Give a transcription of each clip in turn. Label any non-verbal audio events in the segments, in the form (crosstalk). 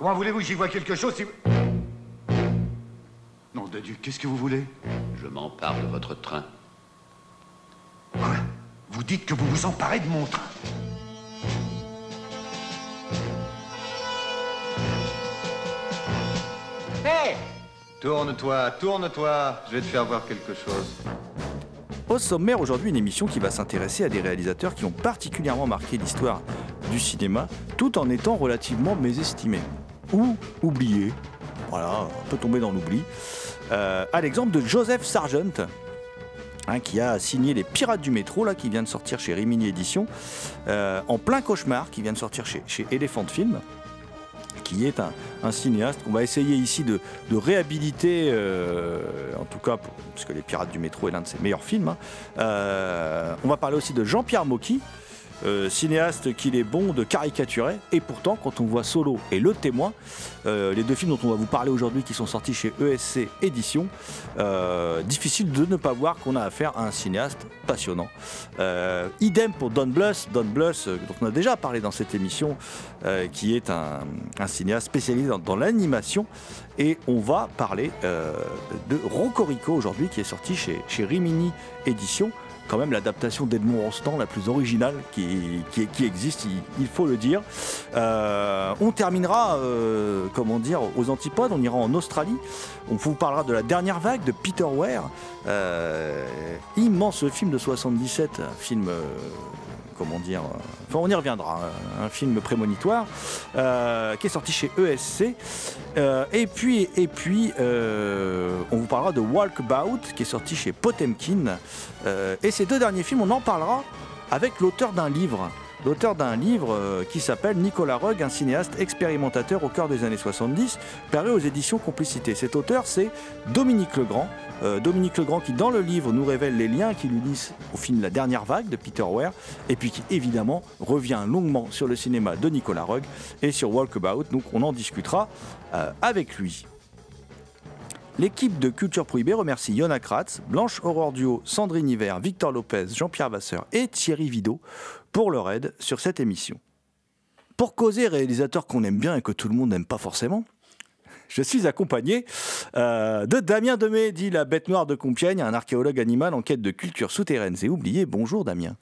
Comment voulez-vous que j'y vois quelque chose si... Non de Dieu, qu'est-ce que vous voulez? Je m'empare de votre train. Quoi? Vous dites que vous vous emparez de mon train. Hé! Tourne-toi, tourne-toi, je vais te faire voir quelque chose. Au sommaire aujourd'hui, une émission qui va s'intéresser à des réalisateurs qui ont particulièrement marqué l'histoire du cinéma, tout en étant relativement mésestimés ou oubliés. Voilà, on peut tomber dans l'oubli. Euh, à l'exemple de Joseph Sargent, hein, qui a signé Les Pirates du métro, là, qui vient de sortir chez Rimini Éditions, euh, en plein cauchemar, qui vient de sortir chez, Elephant Film qui est un, cinéaste qu'on va essayer ici de, réhabiliter, euh, en tout cas, pour- parce que Les Pirates du Métro est l'un de ses meilleurs films. hein. On va parler aussi de Jean-Pierre Mocky, euh, cinéaste qu'il est bon de caricaturer, et pourtant, quand on voit Solo et Le Témoin, euh, les deux films dont on va vous parler aujourd'hui, qui sont sortis chez ESC Éditions, euh, difficile de ne pas voir qu'on a affaire à un cinéaste passionnant. Idem pour Don Bluth, Don Bluth, dont on a déjà parlé dans cette émission, qui est un, cinéaste spécialisé dans, l'animation. Et on va parler de Rocorico aujourd'hui, qui est sorti chez, chez Rimini Éditions. Quand même l'adaptation d'Edmond Rostand la plus originale qui, existe, il, faut le dire. Euh, on terminera, euh, comment dire, aux antipodes, on ira en Australie. On vous parlera de la dernière vague de Peter Ware, euh, immense film de 77, un film, comment dire, euh, enfin on y reviendra, un, film prémonitoire, euh, qui est sorti chez ESC. Euh, et puis, et puis on vous parlera de Walkabout, qui est sorti chez Potemkin. Et ces deux derniers films, on en parlera avec l'auteur d'un livre. L'auteur d'un livre euh, qui s'appelle Nicolas Rugg, un cinéaste expérimentateur au cœur des années 70, paru aux éditions Complicité. Cet auteur, c'est Dominique Legrand. Euh, Dominique Legrand qui, dans le livre, nous révèle les liens qui l'unissent au film La Dernière Vague de Peter Ware, et puis qui, évidemment, revient longuement sur le cinéma de Nicolas Rugg et sur Walkabout. Donc, on en discutera euh, avec lui. L'équipe de Culture Prohibée remercie Yona Kratz, Blanche Aurore Duo, Sandrine Hiver, Victor Lopez, Jean-Pierre Vasseur et Thierry Vidot pour leur aide sur cette émission. Pour causer réalisateur qu'on aime bien et que tout le monde n'aime pas forcément, (laughs) je suis accompagné euh, de Damien Demey, dit la bête noire de Compiègne, un archéologue animal en quête de cultures souterraines et oubliées. Bonjour Damien.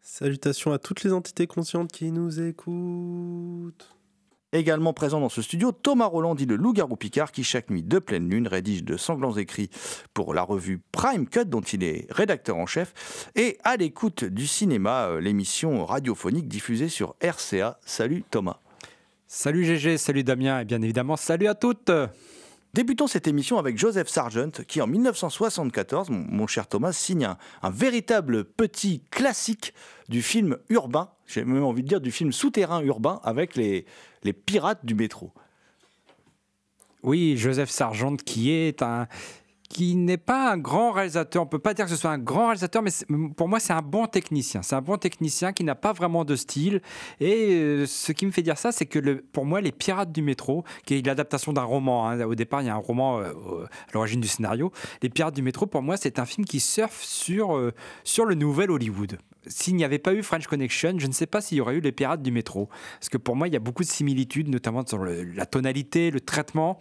Salutations à toutes les entités conscientes qui nous écoutent. Également présent dans ce studio, Thomas Roland dit le loup-garou Picard qui chaque nuit de pleine lune rédige de sanglants écrits pour la revue Prime Cut dont il est rédacteur en chef et à l'écoute du cinéma, euh, l'émission radiophonique diffusée sur RCA. Salut Thomas. Salut GG, salut Damien et bien évidemment salut à toutes. Débutons cette émission avec Joseph Sargent qui en 1974, mon, mon cher Thomas, signe un, un véritable petit classique du film urbain, j'ai même envie de dire du film souterrain urbain avec les, les pirates du métro. Oui, Joseph Sargent qui est un qui n'est pas un grand réalisateur. On peut pas dire que ce soit un grand réalisateur, mais pour moi, c'est un bon technicien. C'est un bon technicien qui n'a pas vraiment de style. Et euh, ce qui me fait dire ça, c'est que pour moi, Les Pirates du métro, qui est l'adaptation d'un roman, hein, au départ, il y a un roman euh, à l'origine du scénario. Les Pirates du métro, pour moi, c'est un film qui surfe sur, euh, sur le nouvel Hollywood. S'il n'y avait pas eu French Connection, je ne sais pas s'il y aurait eu les Pirates du métro. Parce que pour moi, il y a beaucoup de similitudes, notamment sur la tonalité, le traitement.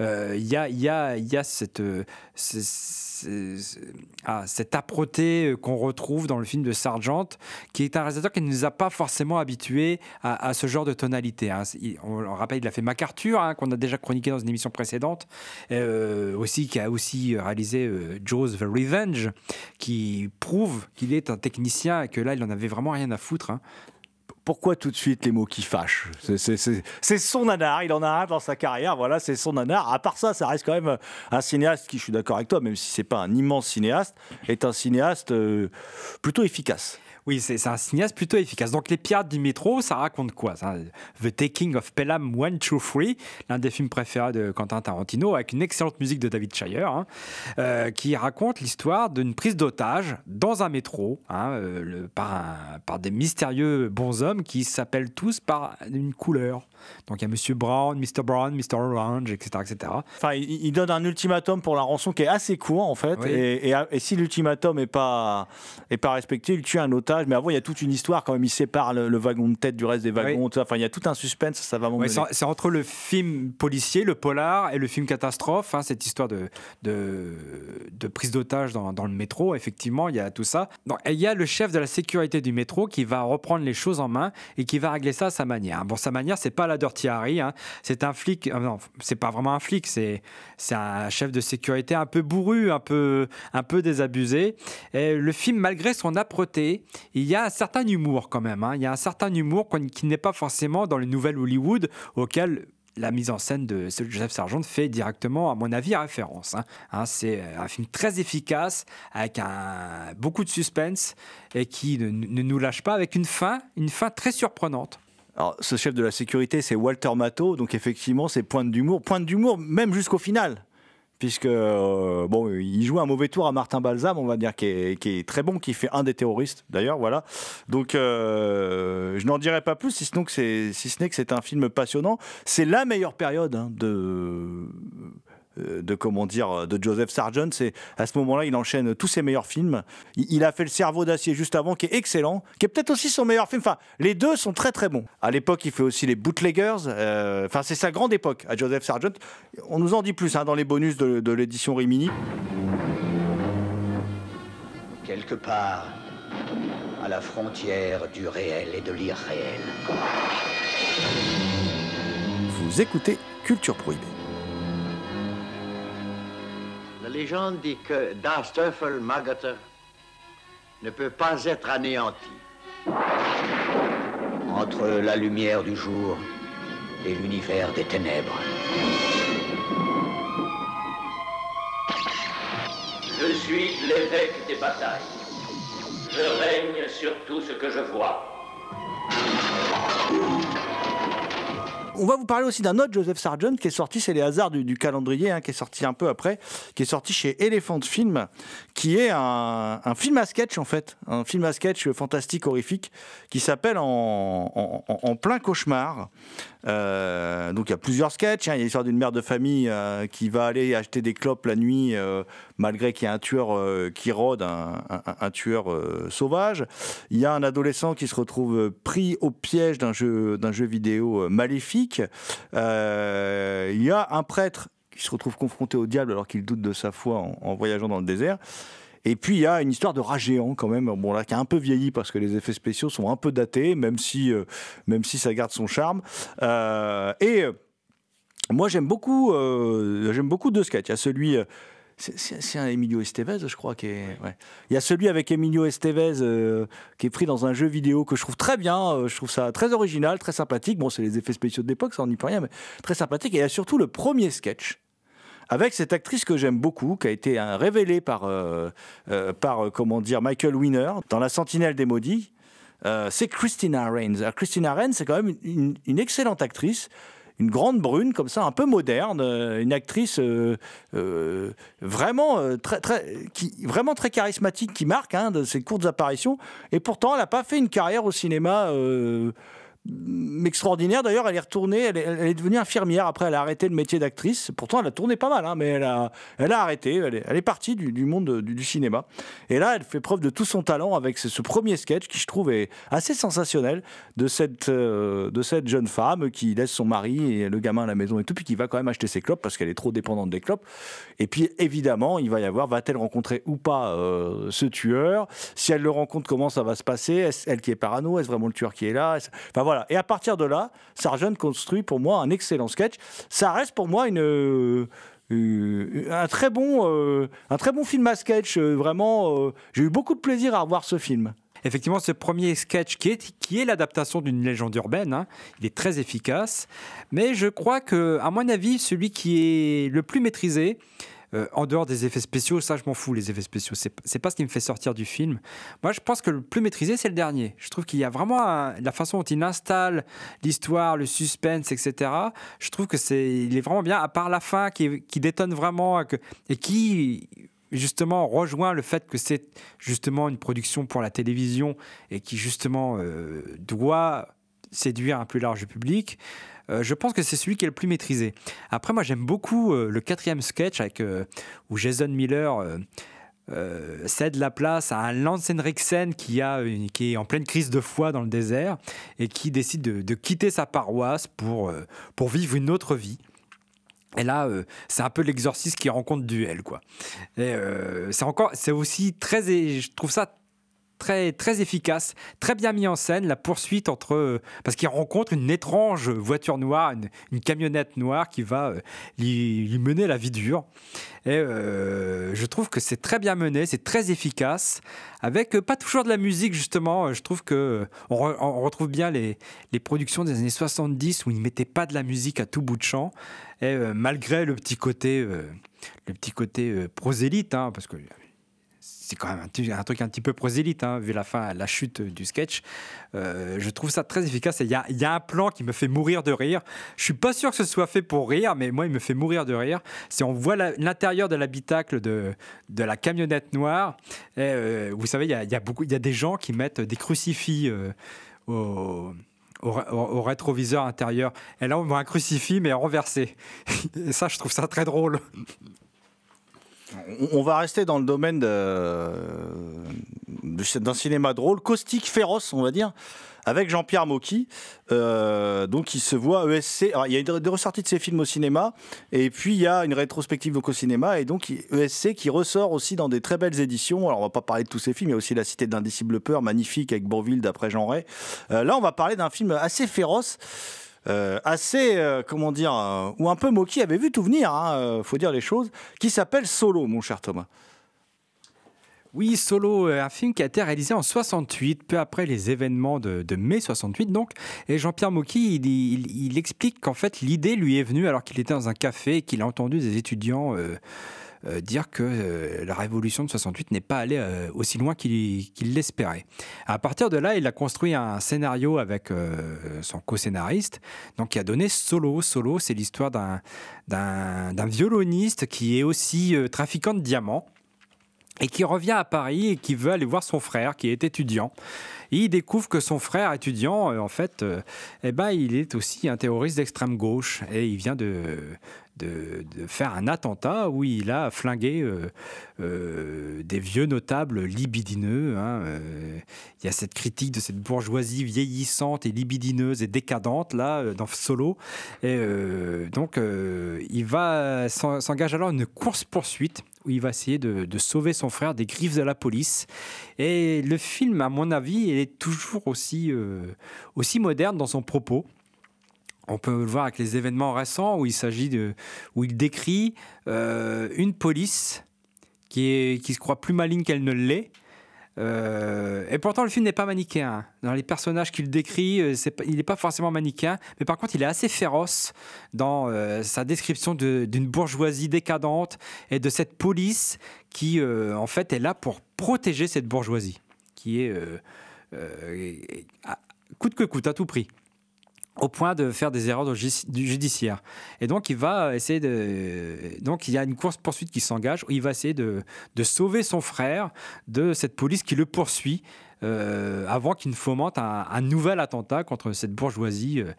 Euh, Il y, a, y, a, y a cette, euh, ce- ah, cette âpreté euh, qu'on retrouve dans le film de Sargent, qui est un réalisateur qui ne nous a pas forcément habitués à, à ce genre de tonalité. hein. On rappelle, il a fait MacArthur, hein, qu'on a déjà chroniqué dans une émission précédente, euh, aussi, qui a aussi réalisé euh, Jaws The Revenge, qui prouve qu'il est un technicien et que là, il en avait vraiment rien à foutre. hein. Pourquoi tout de suite les mots qui fâchent C'est- son nanar, il en a un dans sa carrière, voilà, c'est son nanar. À part ça, ça reste quand même un cinéaste qui, je suis d'accord avec toi, même si c'est pas un immense cinéaste, est un cinéaste euh, plutôt efficace. Oui, c'est un cinéaste plutôt efficace. Donc, Les Pirates du métro, ça raconte quoi ça? The Taking of Pelham 1, 2, 3, l'un des films préférés de Quentin Tarantino, avec une excellente musique de David Shire, hein, euh, qui raconte l'histoire d'une prise d'otage dans un métro hein, euh, le- par, un- par des mystérieux bonshommes qui s'appellent tous par une couleur. Donc, il y a Monsieur Brown, Mr. Brown, Mr. Orange, etc. etc. Enfin, il, il donne un ultimatum pour la rançon qui est assez court en fait, Oui. et, et- et si l'ultimatum est pas est pas respecté, il tue un otage. Mais avant, il y a toute une histoire quand même. Il sépare le, le wagon de tête du reste des wagons. Oui. tout ça. Enfin, il y a tout un suspense. Ça va Ouais, c'est entre le film policier, le polar, et le film catastrophe, hein, cette histoire de, de, de prise d'otage dans, dans le métro, effectivement, il y a tout ça. Donc, et il y a le chef de la sécurité du métro qui va reprendre les choses en main et qui va régler ça à sa manière. Bon, sa manière, c'est pas la Dirty Harry, hein, c'est un flic, euh, non, c'est pas vraiment un flic, c'est c'est un chef de sécurité un peu bourru, un peu, un peu désabusé. Et le film, malgré son âpreté, il y a un certain humour quand même. hein. Il y a un certain humour qui n'est pas forcément dans les nouvelles Hollywood auquel la mise en scène de Joseph Sargent fait directement, à mon avis, référence. hein. Hein, c'est un film très efficace, avec beaucoup de suspense, et qui ne, ne nous lâche pas, avec une fin, une fin très surprenante. Alors, ce chef de la sécurité, c'est Walter Matthau, donc effectivement, c'est pointe d'humour, pointe d'humour même jusqu'au final. Puisque, euh, bon, il joue un mauvais tour à Martin Balsam, on va dire, qui est, très bon, qui fait un des terroristes, d'ailleurs, voilà. Donc, euh, je n'en dirai pas plus, si ce n'est que c'est si ce un film passionnant. C'est la meilleure période hein, de de comment dire de Joseph Sargent c'est à ce moment-là il enchaîne tous ses meilleurs films. Il, il a fait le cerveau d'acier juste avant qui est excellent qui est peut-être aussi son meilleur film. Enfin les deux sont très très bons. À l'époque il fait aussi les bootleggers euh, enfin c'est sa grande époque à Joseph Sargent. On nous en dit plus hein, dans les bonus de, de l'édition Rimini. Quelque part, à la frontière du réel et de l'irréel. vous écoutez Culture Prohibée légende dit que Das Teufel Magater ne peut pas être anéanti. Entre la lumière du jour et l'univers des ténèbres. Je suis l'évêque des batailles. Je règne sur tout ce que je vois. On va vous parler aussi d'un autre Joseph Sargent qui est sorti, c'est les hasards du, calendrier, hein, qui est sorti un peu après, qui est sorti chez Elephant Film, qui est un, film à sketch en fait, un film à sketch fantastique, horrifique, qui s'appelle en plein cauchemar. Euh, donc il y a plusieurs sketchs. hein. Il y a l'histoire d'une mère de famille euh, qui va aller acheter des clopes la nuit, euh, malgré qu'il y a un tueur qui rôde, un, tueur sauvage. Il y a un adolescent qui se retrouve pris au piège d'un jeu, d'un jeu vidéo maléfique. Il y a un prêtre qui se retrouve confronté au diable alors qu'il doute de sa foi en voyageant dans le désert. Et puis il y a une histoire de rat géant quand même, bon là qui a un peu vieilli parce que les effets spéciaux sont un peu datés, même si, euh, même si ça garde son charme. Euh, et euh, moi j'aime beaucoup, j'aime beaucoup deux sketchs. Il y a celui, c'est- un Emilio Estevez, je crois, qui est. ouais. Il y a celui avec Emilio Estevez euh, qui est pris dans un jeu vidéo que je trouve très bien. euh, je trouve ça très original, très sympathique. Bon, c'est les effets spéciaux de l'époque, ça on n'y peut rien, mais très sympathique. Et il y a surtout le premier sketch avec cette actrice que j'aime beaucoup, qui a été euh, révélée par, euh, euh, par euh, comment dire, Michael Winner dans La Sentinelle des Maudits. C'est Christina Rains. Alors, Christina Rains, c'est quand même une, excellente actrice, une grande brune comme ça, un peu moderne, une actrice vraiment très vraiment très charismatique, qui marque hein, ses courtes apparitions. Et pourtant, elle n'a pas fait une carrière au cinéma. Extraordinaire. D'ailleurs, elle est retournée, elle est, devenue infirmière. Après, elle a arrêté le métier d'actrice. Pourtant, elle a tourné pas mal, hein, mais elle a, elle a arrêté. Elle est, partie du, monde du, cinéma. Et là, elle fait preuve de tout son talent avec ce, premier sketch qui, je trouve, est assez sensationnel de cette, euh, de cette jeune femme qui laisse son mari et le gamin à la maison et tout, puis qui va quand même acheter ses clopes parce qu'elle est trop dépendante des clopes. Et puis, évidemment, il va y avoir, va-t-elle rencontrer ou pas euh, ce tueur? Si elle le rencontre, comment ça va se passer? Est-ce elle qui est parano? Est-ce vraiment le tueur qui est là? Enfin voilà. Et à partir de là, Sargent construit pour moi un excellent sketch. Ça reste pour moi euh, un très bon euh, un très bon film à sketch euh, vraiment j'ai eu beaucoup de plaisir à revoir ce film Effectivement, ce premier sketch qui est, qui est l'adaptation d'une légende urbaine, hein, il est très efficace. Mais je crois que, à mon avis, celui qui est le plus maîtrisé, euh, en dehors des effets spéciaux, ça je m'en fous, les effets spéciaux, c'est pas ce qui me fait sortir du film. Moi je pense que le plus maîtrisé c'est le dernier. Je trouve qu'il y a vraiment la façon dont il installe l'histoire, le suspense, etc. Je trouve que c'est, il est vraiment bien, à part la fin qui, détonne vraiment et que- et qui justement rejoint le fait que c'est justement une production pour la télévision et qui justement euh, doit séduire un plus large public. Euh, je pense que c'est celui qui est le plus maîtrisé. Après, moi, j'aime beaucoup euh, le quatrième sketch avec, euh, où Jason Miller cède la place à un Lance Henriksen qui, a qui est en pleine crise de foi dans le désert et qui décide de, quitter sa paroisse pour, pour vivre une autre vie. Et là, c'est un peu l'exorciste qui rencontre duel, quoi. Et c'est encore, c'est aussi très, je trouve ça très efficace, très bien mis en scène la poursuite entre euh, parce qu'il rencontre une étrange voiture noire, une, camionnette noire qui va euh, lui, mener la vie dure. Et euh, je trouve que c'est très bien mené, c'est très efficace, avec pas toujours de la musique justement. Je trouve que on, re- on retrouve bien les, productions des années 70 où ils mettaient pas de la musique à tout bout de champ, et malgré le petit côté le petit côté prosélyte, hein, parce que c'est quand même un, truc un petit peu prosélyte, hein, vu la fin, la chute du sketch. Euh, je trouve ça très efficace. Il y a, un plan qui me fait mourir de rire. Je suis pas sûr que ce soit fait pour rire, mais moi, il me fait mourir de rire. C'est on voit l'intérieur de l'habitacle de, la camionnette noire. Euh, vous savez, il y a, des gens qui mettent des crucifix euh, au- au rétroviseur intérieur. Et là, on voit un crucifix, mais renversé. (laughs) Et ça, je trouve ça très drôle. On, va rester dans le domaine d'un cinéma drôle caustique féroce on va dire avec Jean-Pierre Mocky, euh, donc il se voit ESC. Alors, il y a des ressorties de ses films au cinéma, et puis il y a une rétrospective donc au cinéma, et donc ESC qui ressort aussi dans des très belles éditions. Alors on va pas parler de tous ces films, il y a aussi La Cité d'Indicible Peur, magnifique avec Bourville d'après Jean Ray. Euh, là, on va parler d'un film assez féroce. Euh, assez, euh, comment dire, euh, où un peu Mocky avait vu tout venir, hein, euh, faut dire les choses, qui s'appelle Solo, mon cher Thomas. Oui, Solo, un film qui a été réalisé en 68, peu après les événements de, mai 68 donc. Et Jean-Pierre Mocky, il, il- il explique qu'en fait l'idée lui est venue alors qu'il était dans un café et qu'il a entendu des étudiants euh, dire que euh, la révolution de 68 n'est pas allée euh, aussi loin qu'il l'espérait. À partir de là, il a construit un scénario avec son co-scénariste, donc qui a donné Solo. Solo, c'est l'histoire d'un violoniste qui est aussi trafiquant de diamants et qui revient à Paris et qui veut aller voir son frère qui est étudiant. Il découvre que son frère étudiant, en fait, eh ben, il est aussi un terroriste d'extrême gauche et il vient de, de, faire un attentat où il a flingué euh, euh, des vieux notables libidineux. hein, euh. Il y a cette critique de cette bourgeoisie vieillissante et libidineuse et décadente là dans Solo. Et donc, il va s'en- s'engage alors une course poursuite où il va essayer de, de sauver son frère des griffes de la police. Et le film, à mon avis, est toujours aussi, aussi moderne dans son propos. On peut le voir avec les événements récents où il s'agit de, où il décrit euh, une police qui, est, qui se croit plus maligne qu'elle ne l'est. Euh, et pourtant, le film n'est pas manichéen. Dans les personnages qu'il décrit, euh, il n'est pas forcément manichéen, mais par contre, il est assez féroce dans sa description de- d'une bourgeoisie décadente et de cette police qui, en fait, est là pour protéger cette bourgeoisie, qui est coûte que coûte, à tout prix au point de faire des erreurs de ju- du judiciaire. Et donc, il va essayer de. Donc, il y a une course-poursuite qui s'engage où il va essayer de, de sauver son frère de cette police qui le poursuit euh, avant qu'il ne fomente un, nouvel attentat contre cette bourgeoisie euh,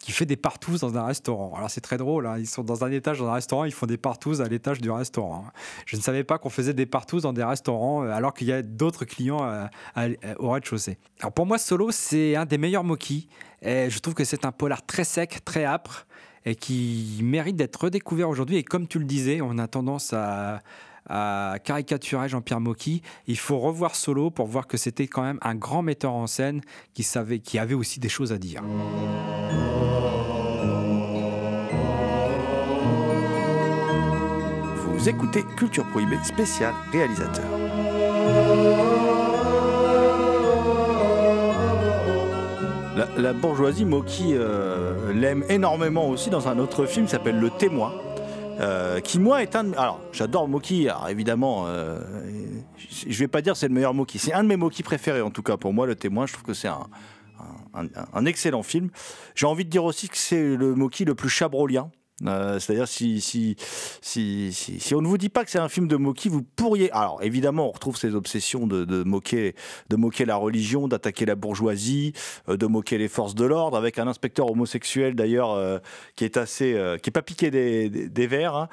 qui fait des partous dans un restaurant. Alors c'est très drôle, hein, ils sont dans un étage dans un restaurant, ils font des partous à l'étage du restaurant. hein. Je ne savais pas qu'on faisait des partous dans des restaurants euh, alors qu'il y a d'autres clients au rez-de-chaussée. Alors pour moi, Solo, c'est un des meilleurs Moki. Et je trouve que c'est un polar très sec, très âpre et qui mérite d'être redécouvert aujourd'hui. Et comme tu le disais, on a tendance à, à caricaturer Jean-Pierre Mocky. Il faut revoir Solo pour voir que c'était quand même un grand metteur en scène qui savait, qui avait aussi des choses à dire. Vous écoutez Culture Prohibée spécial réalisateur. La, la bourgeoisie, Moki euh, l'aime énormément aussi dans un autre film qui s'appelle Le Témoin. Euh, qui moi est un alors j'adore Moki. Évidemment euh, je vais pas dire c'est le meilleur Moki. C'est un de mes Moki préférés en tout cas pour moi le témoin. Je trouve que c'est un- un excellent film. J'ai envie de dire aussi que c'est le Moki le plus chabrolien euh, C'est-à-dire si si, si, si, on ne vous dit pas que c'est un film de Moki, vous pourriez. Alors évidemment, on retrouve ces obsessions de, moquer, de moquer la religion, d'attaquer la bourgeoisie, euh, de moquer les forces de l'ordre, avec un inspecteur homosexuel d'ailleurs euh, qui est assez, qui est pas piqué des, des, verres. hein.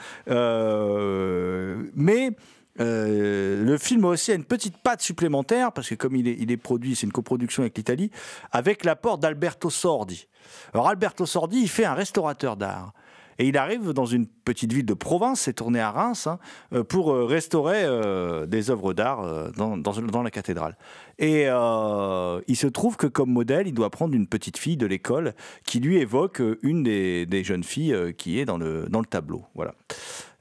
Mais le film aussi a une petite patte supplémentaire parce que comme il est produit, c'est une coproduction avec l'Italie, avec l'apport d'Alberto Sordi. Alors Alberto Sordi, il fait un restaurateur d'art. Et il arrive dans une petite ville de province, c'est tourné à Reims, hein, euh, pour euh, restaurer euh, des œuvres d'art dans, la cathédrale. Et il se trouve que comme modèle, il doit prendre une petite fille de l'école qui lui évoque une des, jeunes filles qui est dans le, tableau. Voilà.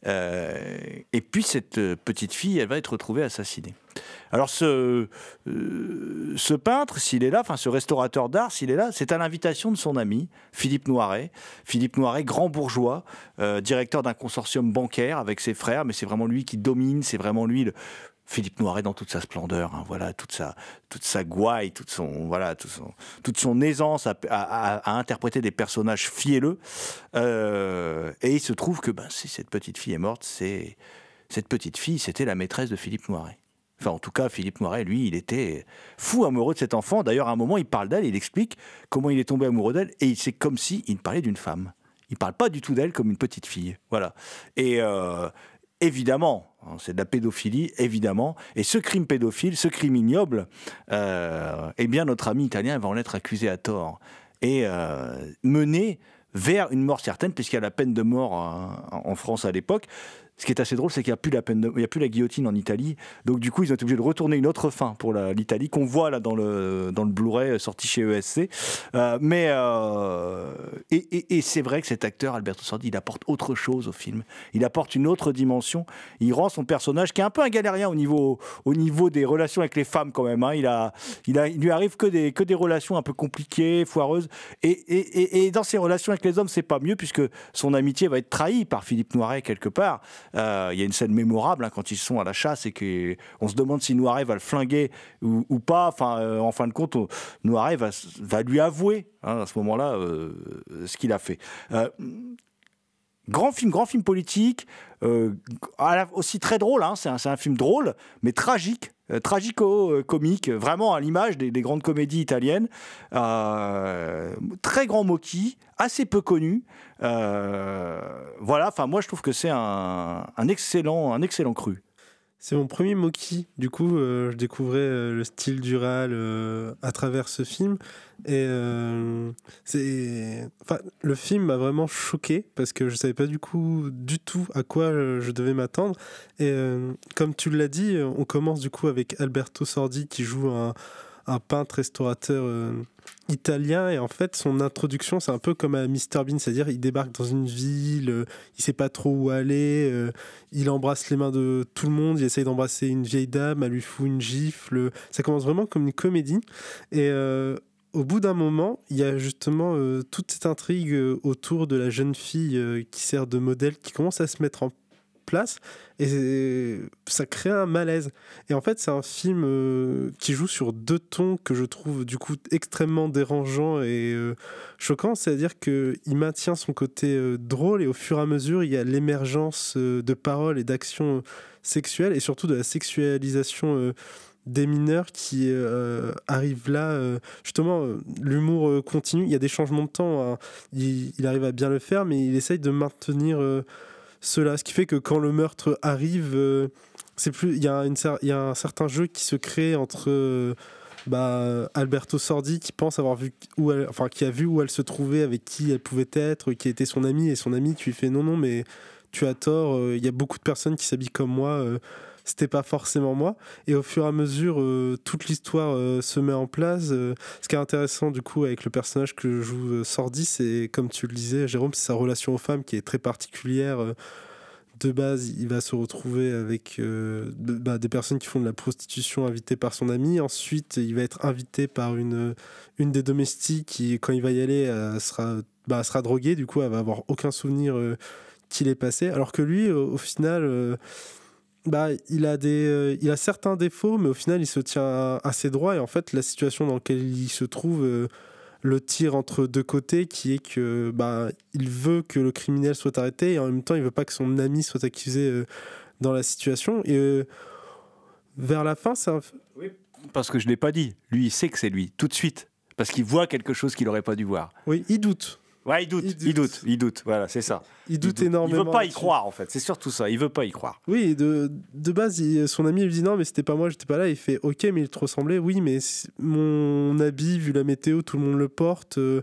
Et puis cette petite fille, elle va être retrouvée assassinée. Alors ce, euh, ce peintre, s'il est là, enfin ce restaurateur d'art, s'il est là, c'est à l'invitation de son ami Philippe Noiret. Philippe Noiret, grand bourgeois, euh, directeur d'un consortium bancaire avec ses frères, mais c'est vraiment lui qui domine, c'est vraiment lui Philippe Noiret dans toute sa splendeur, hein, voilà, toute sa, toute sa gouaille, toute son, voilà, son- toute son aisance à interpréter des personnages fielleux. Euh, et il se trouve que ben, si cette petite fille est morte, c'est cette petite fille, c'était la maîtresse de Philippe Noiret. Enfin, en tout cas, Philippe Noiret, lui, il était fou amoureux de cet enfant. D'ailleurs, à un moment, il parle d'elle, il explique comment il est tombé amoureux d'elle, et c'est comme si il parlait d'une femme. Il parle pas du tout d'elle comme une petite fille. Voilà. Et euh, évidemment, hein, c'est de la pédophilie, évidemment. Et ce crime pédophile, ce crime ignoble, euh, eh bien, notre ami italien va en être accusé à tort et euh, mené vers une mort certaine, puisqu'il y a la peine de mort euh, en France à l'époque. Ce qui est assez drôle, c'est qu'il n'y a plus la peine, il y a plus la guillotine en Italie. Donc du coup, ils ont été obligés de retourner une autre fin pour l'Italie qu'on voit là dans le dans le Blu-ray sorti chez ESC. Euh, mais euh, et, c'est vrai que cet acteur Alberto Sordi, il apporte autre chose au film. Il apporte une autre dimension. Il rend son personnage qui est un peu un galérien au niveau au niveau des relations avec les femmes quand même. hein. Il a il a il lui arrive que des que des relations un peu compliquées, foireuses. Et, et- et dans ses relations avec les hommes, c'est pas mieux puisque son amitié va être trahie par Philippe Noiret quelque part. Euh, Il y a une scène mémorable hein, quand ils sont à la chasse et qu'on se demande si Noiret va le flinguer ou, pas. Enfin, euh, en fin de compte, Noiret va lui avouer hein, à ce moment-là euh, ce qu'il a fait. Grand film, grand film politique, euh, aussi très drôle, hein, c'est un, film drôle, mais tragique, euh, tragico-comique, vraiment à l'image des, des grandes comédies italiennes. Euh, très grand moquis, assez peu connu. Voilà, enfin moi je trouve que c'est un excellent, un excellent cru. C'est mon premier Moki. Du coup, euh, je découvrais euh, le style du Ral euh, à travers ce film. Et euh, c'est, enfin, le film m'a vraiment choqué parce que je savais pas du coup du tout à quoi je devais m'attendre. Et comme tu l'as dit, on commence du coup avec Alberto Sordi qui joue un, un peintre restaurateur euh, italien. Et en fait son introduction c'est un peu comme à Mr Bean c'est-à-dire il débarque dans une ville euh, il sait pas trop où aller euh, il embrasse les mains de tout le monde il essaye d'embrasser une vieille dame elle lui fout une gifle. Ça commence vraiment comme une comédie. Et au bout d'un moment, il y a justement toute cette intrigue autour de la jeune fille qui sert de modèle, qui commence à se mettre en place, et ça crée un malaise. Et en fait, c'est un film euh, qui joue sur deux tons que je trouve du coup extrêmement dérangeants et euh, choquants, c'est-à-dire qu'il maintient son côté euh, drôle et au fur et à mesure, il y a l'émergence euh, de paroles et d'actions sexuelles et surtout de la sexualisation des mineurs qui euh, arrivent là. justement, l'humour continue. Il y a des changements de temps. hein. Il, arrive à bien le faire, mais il essaye de maintenir cela. Ce qui fait que quand le meurtre arrive, euh. Il y, a y a un certain jeu qui se crée entre. euh, bah, Alberto Sordi qui pense avoir vu où enfin qui a vu où elle se trouvait, avec qui elle pouvait être, qui était son ami et son ami qui lui fait non non mais tu as tort, euh, il y a beaucoup de personnes qui s'habillent comme moi, c'était pas forcément moi. Et au fur et à mesure, euh, toute l'histoire euh, se met en place. euh, ce qui est intéressant du coup avec le personnage que joue Sordi, c'est comme tu le disais, Jérôme, c'est sa relation aux femmes qui est très particulière. de base, il va se retrouver avec bah, des personnes qui font de la prostitution invitées par son ami. Ensuite, il va être invité par une, une des domestiques qui, quand il va y aller, sera, bah, sera droguée. Du coup, elle va avoir aucun souvenir qu'il est passé. Alors que lui, au, final, bah, il, a des, euh, il a certains défauts, mais au final, il se tient assez droit. Et en fait, la situation dans laquelle il se trouve euh, le tire entre deux côtés, qui est que bah, il veut que le criminel soit arrêté et en même temps, il veut pas que son ami soit accusé euh, dans la situation. Et vers la fin, c'est un... Parce que je ne l'ai pas dit. Lui, il sait que c'est lui, tout de suite. Parce qu'il voit quelque chose qu'il n'aurait pas dû voir. Oui, il doute. Ouais, il doute, il doute, il doute. Voilà, c'est ça. Il doute énormément Il veut pas y croire, en fait. C'est surtout ça. Il veut pas y croire. Oui, de, de base, il- son ami lui dit non, mais c'était pas moi, j'étais pas là. Il fait ok, mais il te ressemblait. Oui, mais mon habit, vu la météo, tout le monde le porte. euh,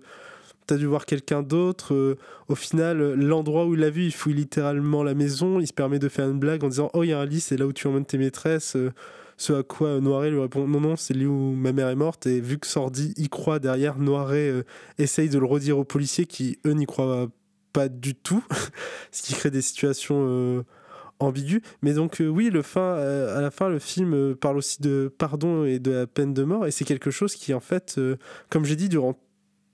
T'as dû voir quelqu'un d'autre. euh, au final, l'endroit où il l'a vu, il fouille littéralement la maison. Il se permet de faire une blague en disant Oh, il y a un lit, c'est là où tu emmènes tes maîtresses. euh, ce à quoi euh, Noiret lui répond Non, non, c'est lit où ma mère est morte. Et vu que Sordi y croit derrière, Noiret euh, essaye de le redire aux policiers qui, eux, n'y croient pas du tout. (laughs) ce qui crée des situations. euh, ambigu. Mais donc oui, le fin, à la fin, le film parle aussi de pardon et de la peine de mort. Et c'est quelque chose qui, en fait, comme j'ai dit, durant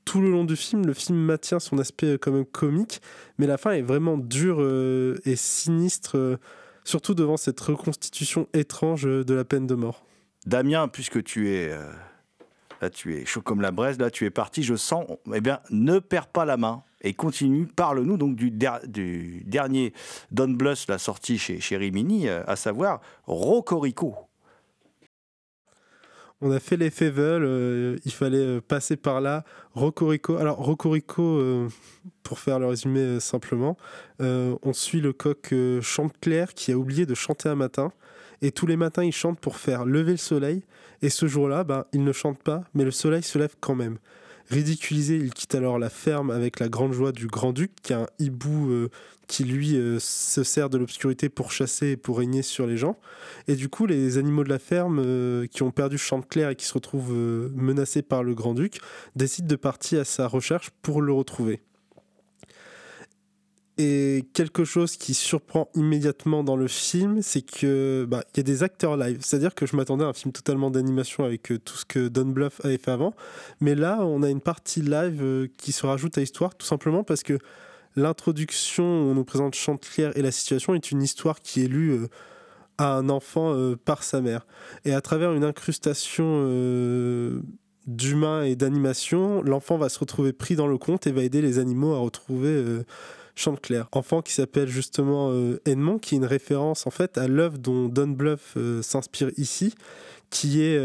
tout le long du film, le film maintient son aspect quand même comique, mais la fin est vraiment dure et sinistre, surtout devant cette reconstitution étrange de la peine de mort. Damien, puisque tu es euh, là, chaud comme la braise, là, tu es parti. Je sens. Eh bien, ne perds pas la main et continue. Parle-nous donc du dernier Don Bluth, la sortie chez, chez Rimini, euh, à savoir Rocorico. On a fait les Fevel, euh, il fallait euh, passer par là. Rocorico, alors Rocorico, euh, pour faire le résumé simplement, on suit le coq Chanteclair qui a oublié de chanter un matin. Et tous les matins, il chante pour faire lever le soleil. Et ce jour-là, ben, il ne chante pas, mais le soleil se lève quand même. Ridiculisé, il quitte alors la ferme avec la grande joie du grand-duc, qui a un hibou qui, lui, euh, se sert de l'obscurité pour chasser et pour régner sur les gens. Et du coup, les animaux de la ferme euh, qui ont perdu Chanteclair et qui se retrouvent euh, menacés par le grand-duc décident de partir à sa recherche pour le retrouver. Et quelque chose qui surprend immédiatement dans le film, c'est que bah, il y a des acteurs live. C'est-à-dire que je m'attendais à un film totalement d'animation avec tout ce que Don Bluth avait fait avant, mais là, on a une partie live qui se rajoute à l'histoire, tout simplement parce que l'introduction, où on nous présente Chanteclair et la situation, est une histoire qui est lue euh, à un enfant euh, par sa mère. Et à travers une incrustation euh, d'humains et d'animation, l'enfant va se retrouver pris dans le conte et va aider les animaux à retrouver Chanteclair. Enfant qui s'appelle justement Edmond, qui est une référence en fait à l'œuvre dont Don euh, s'inspire ici, qui est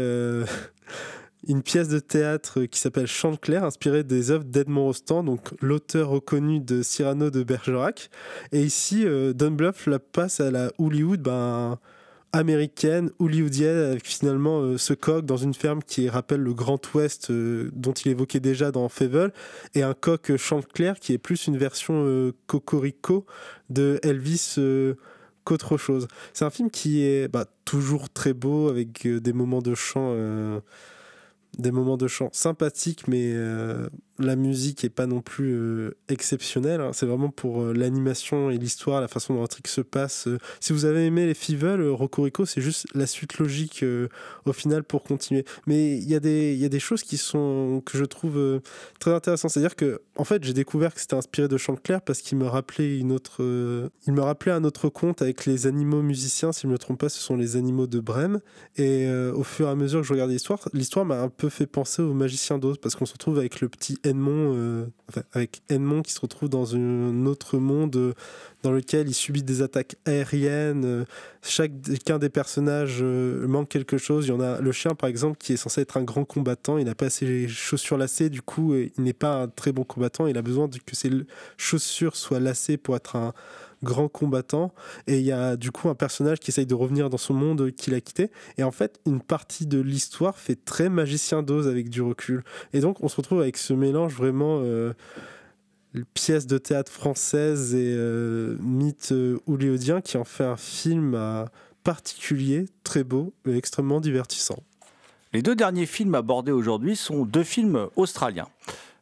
une pièce de théâtre qui s'appelle Chanteclair, inspirée des œuvres d'Edmond Rostand, donc l'auteur reconnu de Cyrano de Bergerac. Et ici, euh, Don Bluth la passe à la Hollywood ben, américaine, hollywoodienne, avec finalement euh, ce coq dans une ferme qui rappelle le Grand Ouest euh, dont il évoquait déjà dans Fable, et un coq Chanteclair qui est plus une version euh, cocorico de Elvis. qu'autre chose. C'est un film qui est bah, toujours très beau avec des moments de chant des moments de chant sympathiques, mais euh, la musique est pas non plus euh, exceptionnelle. hein. C'est vraiment pour euh, l'animation et l'histoire, la façon dont l'intrigue se passe. Euh, si vous avez aimé les Fievel, Rocorico, c'est juste la suite logique au final pour continuer. Mais il y, a des- choses qui sont que je trouve très intéressantes. C'est-à-dire que, en fait, j'ai découvert que c'était inspiré de Chanteclair parce qu'il me rappelait une autre, il me rappelait un autre conte avec les animaux musiciens. Si je me trompe pas, ce sont les animaux de Brême. Et au fur et à mesure que je regardais l'histoire, l'histoire m'a un peu fait penser au magicien d'Oz parce qu'on se retrouve avec le petit Edmond, euh, avec Edmond qui se retrouve dans un autre monde euh, dans lequel il subit des attaques aériennes. euh, chacun des personnages euh, manque quelque chose. Il y en a le chien par exemple qui est censé être un grand combattant. Il n'a pas ses chaussures lacées, du coup il n'est pas un très bon combattant. Il a besoin que ses chaussures soient lacées pour être un grand combattant. Et il y a du coup un personnage qui essaye de revenir dans son monde qu'il a quitté. Et en fait, une partie de l'histoire fait très magicien d'ose avec du recul. Et donc, on se retrouve avec ce mélange vraiment euh, pièce de théâtre française et euh, mythe euh, hollywoodien qui en fait un film euh, particulier, très beau et extrêmement divertissant. Les deux derniers films abordés aujourd'hui sont deux films australiens.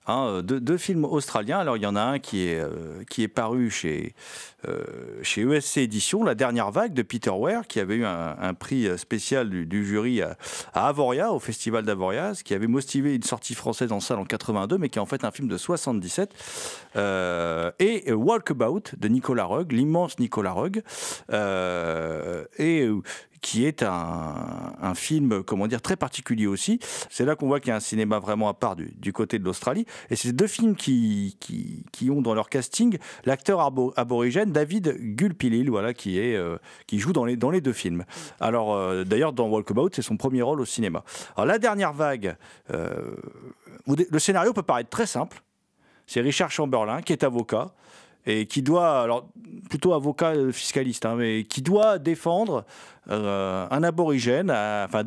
Hein, euh, deux, films australiens. Alors, il y en a un qui est, euh, qui est paru chez, euh, chez ESC Éditions, La Dernière Vague de Peter Ware, qui avait eu un, prix spécial du, jury à, à Avoria, au Festival d'Avoria, ce qui avait motivé une sortie française en salle en 82, mais qui est en fait un film de 77. Euh, et Walkabout de Nicolas Rugg, l'immense Nicolas Rugg, euh, et euh, qui est un, film, comment dire, très particulier aussi. C'est là qu'on voit qu'il y a un cinéma vraiment à part du, côté de l'Australie. Et c'est deux films qui, ont dans leur casting l'acteur abo- aborigène David Gulpilil, voilà, qui, euh, joue dans les, deux films. Alors, euh, d'ailleurs, dans Walkabout, c'est son premier rôle au cinéma. Alors, la dernière vague, euh, le scénario peut paraître très simple. C'est Richard Chamberlain qui est avocat et qui doit, alors plutôt avocat euh, fiscaliste, hein, mais qui doit défendre euh, un aborigène, à- enfin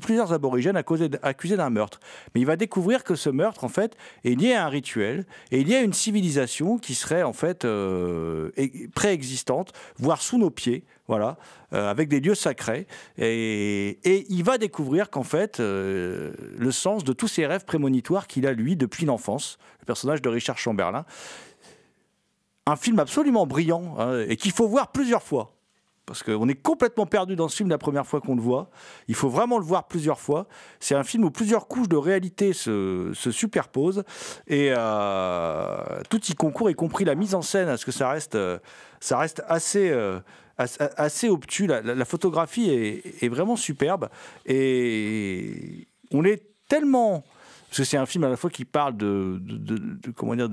plusieurs aborigènes accusés d'un meurtre. Mais il va découvrir que ce meurtre, en fait, est lié à un rituel et lié à une civilisation qui serait en fait euh, préexistante, voire sous nos pieds, voilà, euh, avec des lieux sacrés. Et, il va découvrir qu'en fait, euh, le sens de tous ces rêves prémonitoires qu'il a lui depuis l'enfance, le personnage de Richard Chamberlain, un film absolument brillant hein, et qu'il faut voir plusieurs fois. Parce qu'on est complètement perdu dans ce film la première fois qu'on le voit. Il faut vraiment le voir plusieurs fois. C'est un film où plusieurs couches de réalité se, se superposent et euh, tout y concourt, y compris la mise en scène, à ce que ça reste, euh, ça reste assez, euh, as- assez obtus. La, photographie est, vraiment superbe et on est tellement. Parce que c'est un film à la fois qui parle de- de- comment dire,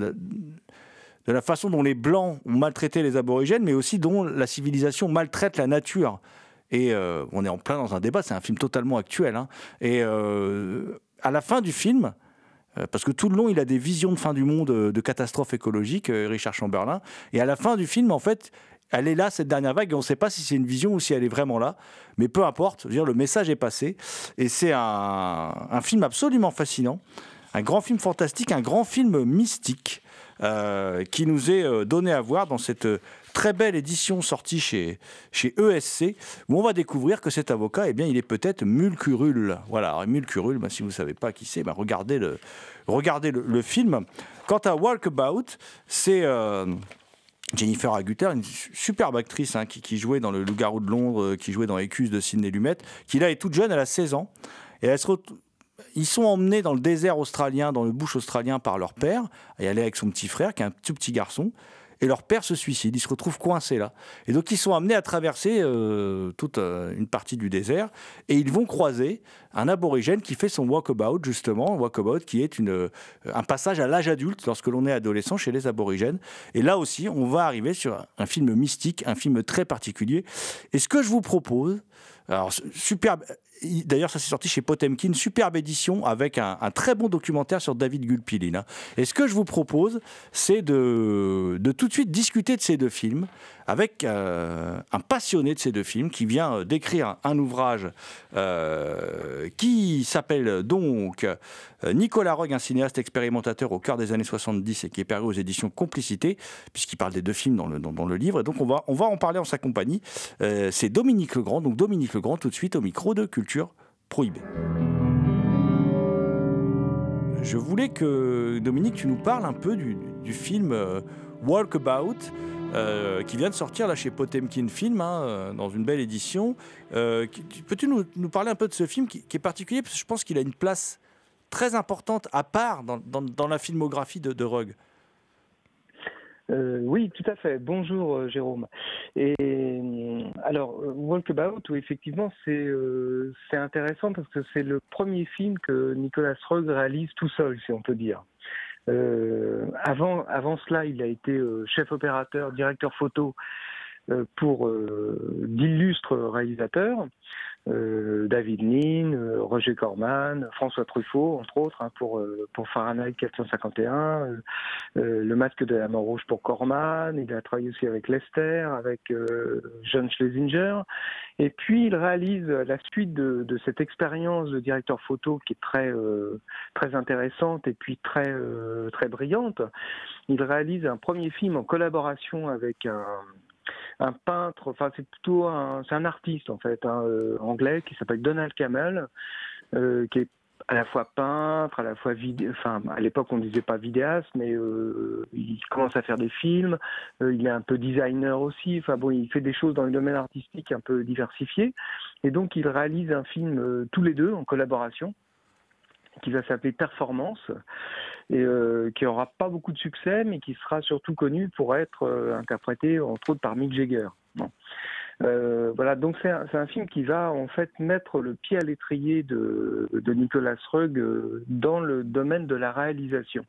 de, la façon dont les Blancs ont maltraité les aborigènes, mais aussi dont la civilisation maltraite la nature. Et euh, on est en plein dans un débat, c'est un film totalement actuel. hein. Et euh, à la fin du film, euh, parce que tout le long, il a des visions de fin du monde, de catastrophe écologique, euh, Richard Chamberlain. Et à la fin du film, en fait, elle est là, cette dernière vague, et on ne sait pas si c'est une vision ou si elle est vraiment là. Mais peu importe, le message est passé. Et c'est un film absolument fascinant, un grand film fantastique, un grand film mystique. Euh, qui nous est euh, donné à voir dans cette euh, très belle édition sortie chez, chez ESC, où on va découvrir que cet avocat, eh bien, il est peut-être Mulcurul. Voilà, alors ben, si vous ne savez pas qui c'est, ben, regardez, le, regardez le, film. Quant à Walkabout, c'est... Jennifer Agutter, une su- superbe actrice hein, qui, jouait dans Le Loup-garou de Londres, qui jouait dans Écus de Sidney Lumet, qui là est toute jeune, elle a 16 ans. Et elle se ret- Ils sont emmenés dans le désert australien, dans le bush australien par leur père, et est avec son petit frère, qui est un tout petit garçon. Et leur père se suicide, ils se retrouvent coincés là. Et donc ils sont amenés à traverser euh, toute euh, une partie du désert, et ils vont croiser un aborigène qui fait son walkabout, justement, walkabout qui est euh, un passage à l'âge adulte lorsque l'on est adolescent chez les aborigènes. Et là aussi, on va arriver sur un film mystique, un film très particulier. Et ce que je vous propose, alors superbe, d'ailleurs ça s'est sorti chez Potemkin, superbe édition avec un, très bon documentaire sur David Gulpilin. hein. Et ce que je vous propose, c'est de, de tout de suite discuter de ces deux films avec euh, un passionné de ces deux films qui vient euh, d'écrire un ouvrage euh, qui s'appelle donc Nicolas Rogue, un cinéaste expérimentateur au cœur des années 70 et qui est paru aux éditions Complicité, puisqu'il parle des deux films dans le, dans, le livre. Et donc on va, on va en parler en sa compagnie. C'est Dominique Legrand, donc Dominique Legrand tout de suite au micro de Culture Prohibée. Je voulais que Dominique, tu nous parles un peu du, du film Walkabout, euh, qui vient de sortir là chez Potemkin Film, hein, euh, dans une belle édition. Euh, Peux-tu nous, parler un peu de ce film qui, est particulier? Parce que je pense qu'il a une place très importante à part dans, la filmographie de, de Rogue. Oui, tout à fait. Bonjour Jérôme. Et alors Walkabout, oui, effectivement, c'est c'est intéressant parce que c'est le premier film que Nicolas Roeg réalise tout seul, si on peut dire. Euh, avant, avant cela, il a été euh, chef opérateur, directeur photo pour euh, d'illustres réalisateurs. Euh, David Lean, euh, Roger Corman, François Truffaut, entre autres, hein, pour, euh, pour Fahrenheit 451, euh, euh, Le Masque de la Mort Rouge pour Corman, il a travaillé aussi avec Lester, avec euh, John Schlesinger, et puis il réalise la suite de, de cette expérience de directeur photo qui est très, euh, très intéressante et puis très, euh, très brillante. Il réalise un premier film en collaboration avec un, un peintre, enfin c'est plutôt un, c'est un artiste en fait, un euh, anglais qui s'appelle Donald Campbell, euh, qui est à la fois peintre, à la fois vidé, enfin à l'époque on disait pas vidéaste, mais euh, il commence à faire des films, euh, il est un peu designer aussi, enfin bon il fait des choses dans le domaine artistique un peu diversifié, et donc il réalise un film euh, tous les deux en collaboration qui va s'appeler Performance et euh, qui aura pas beaucoup de succès, mais qui sera surtout connu pour être euh, interprété entre autres par Mick Jagger. Bon. Euh, voilà, donc c'est un, c'est un film qui va en fait mettre le pied à l'étrier de, de Nicolas Rugg euh, dans le domaine de la réalisation.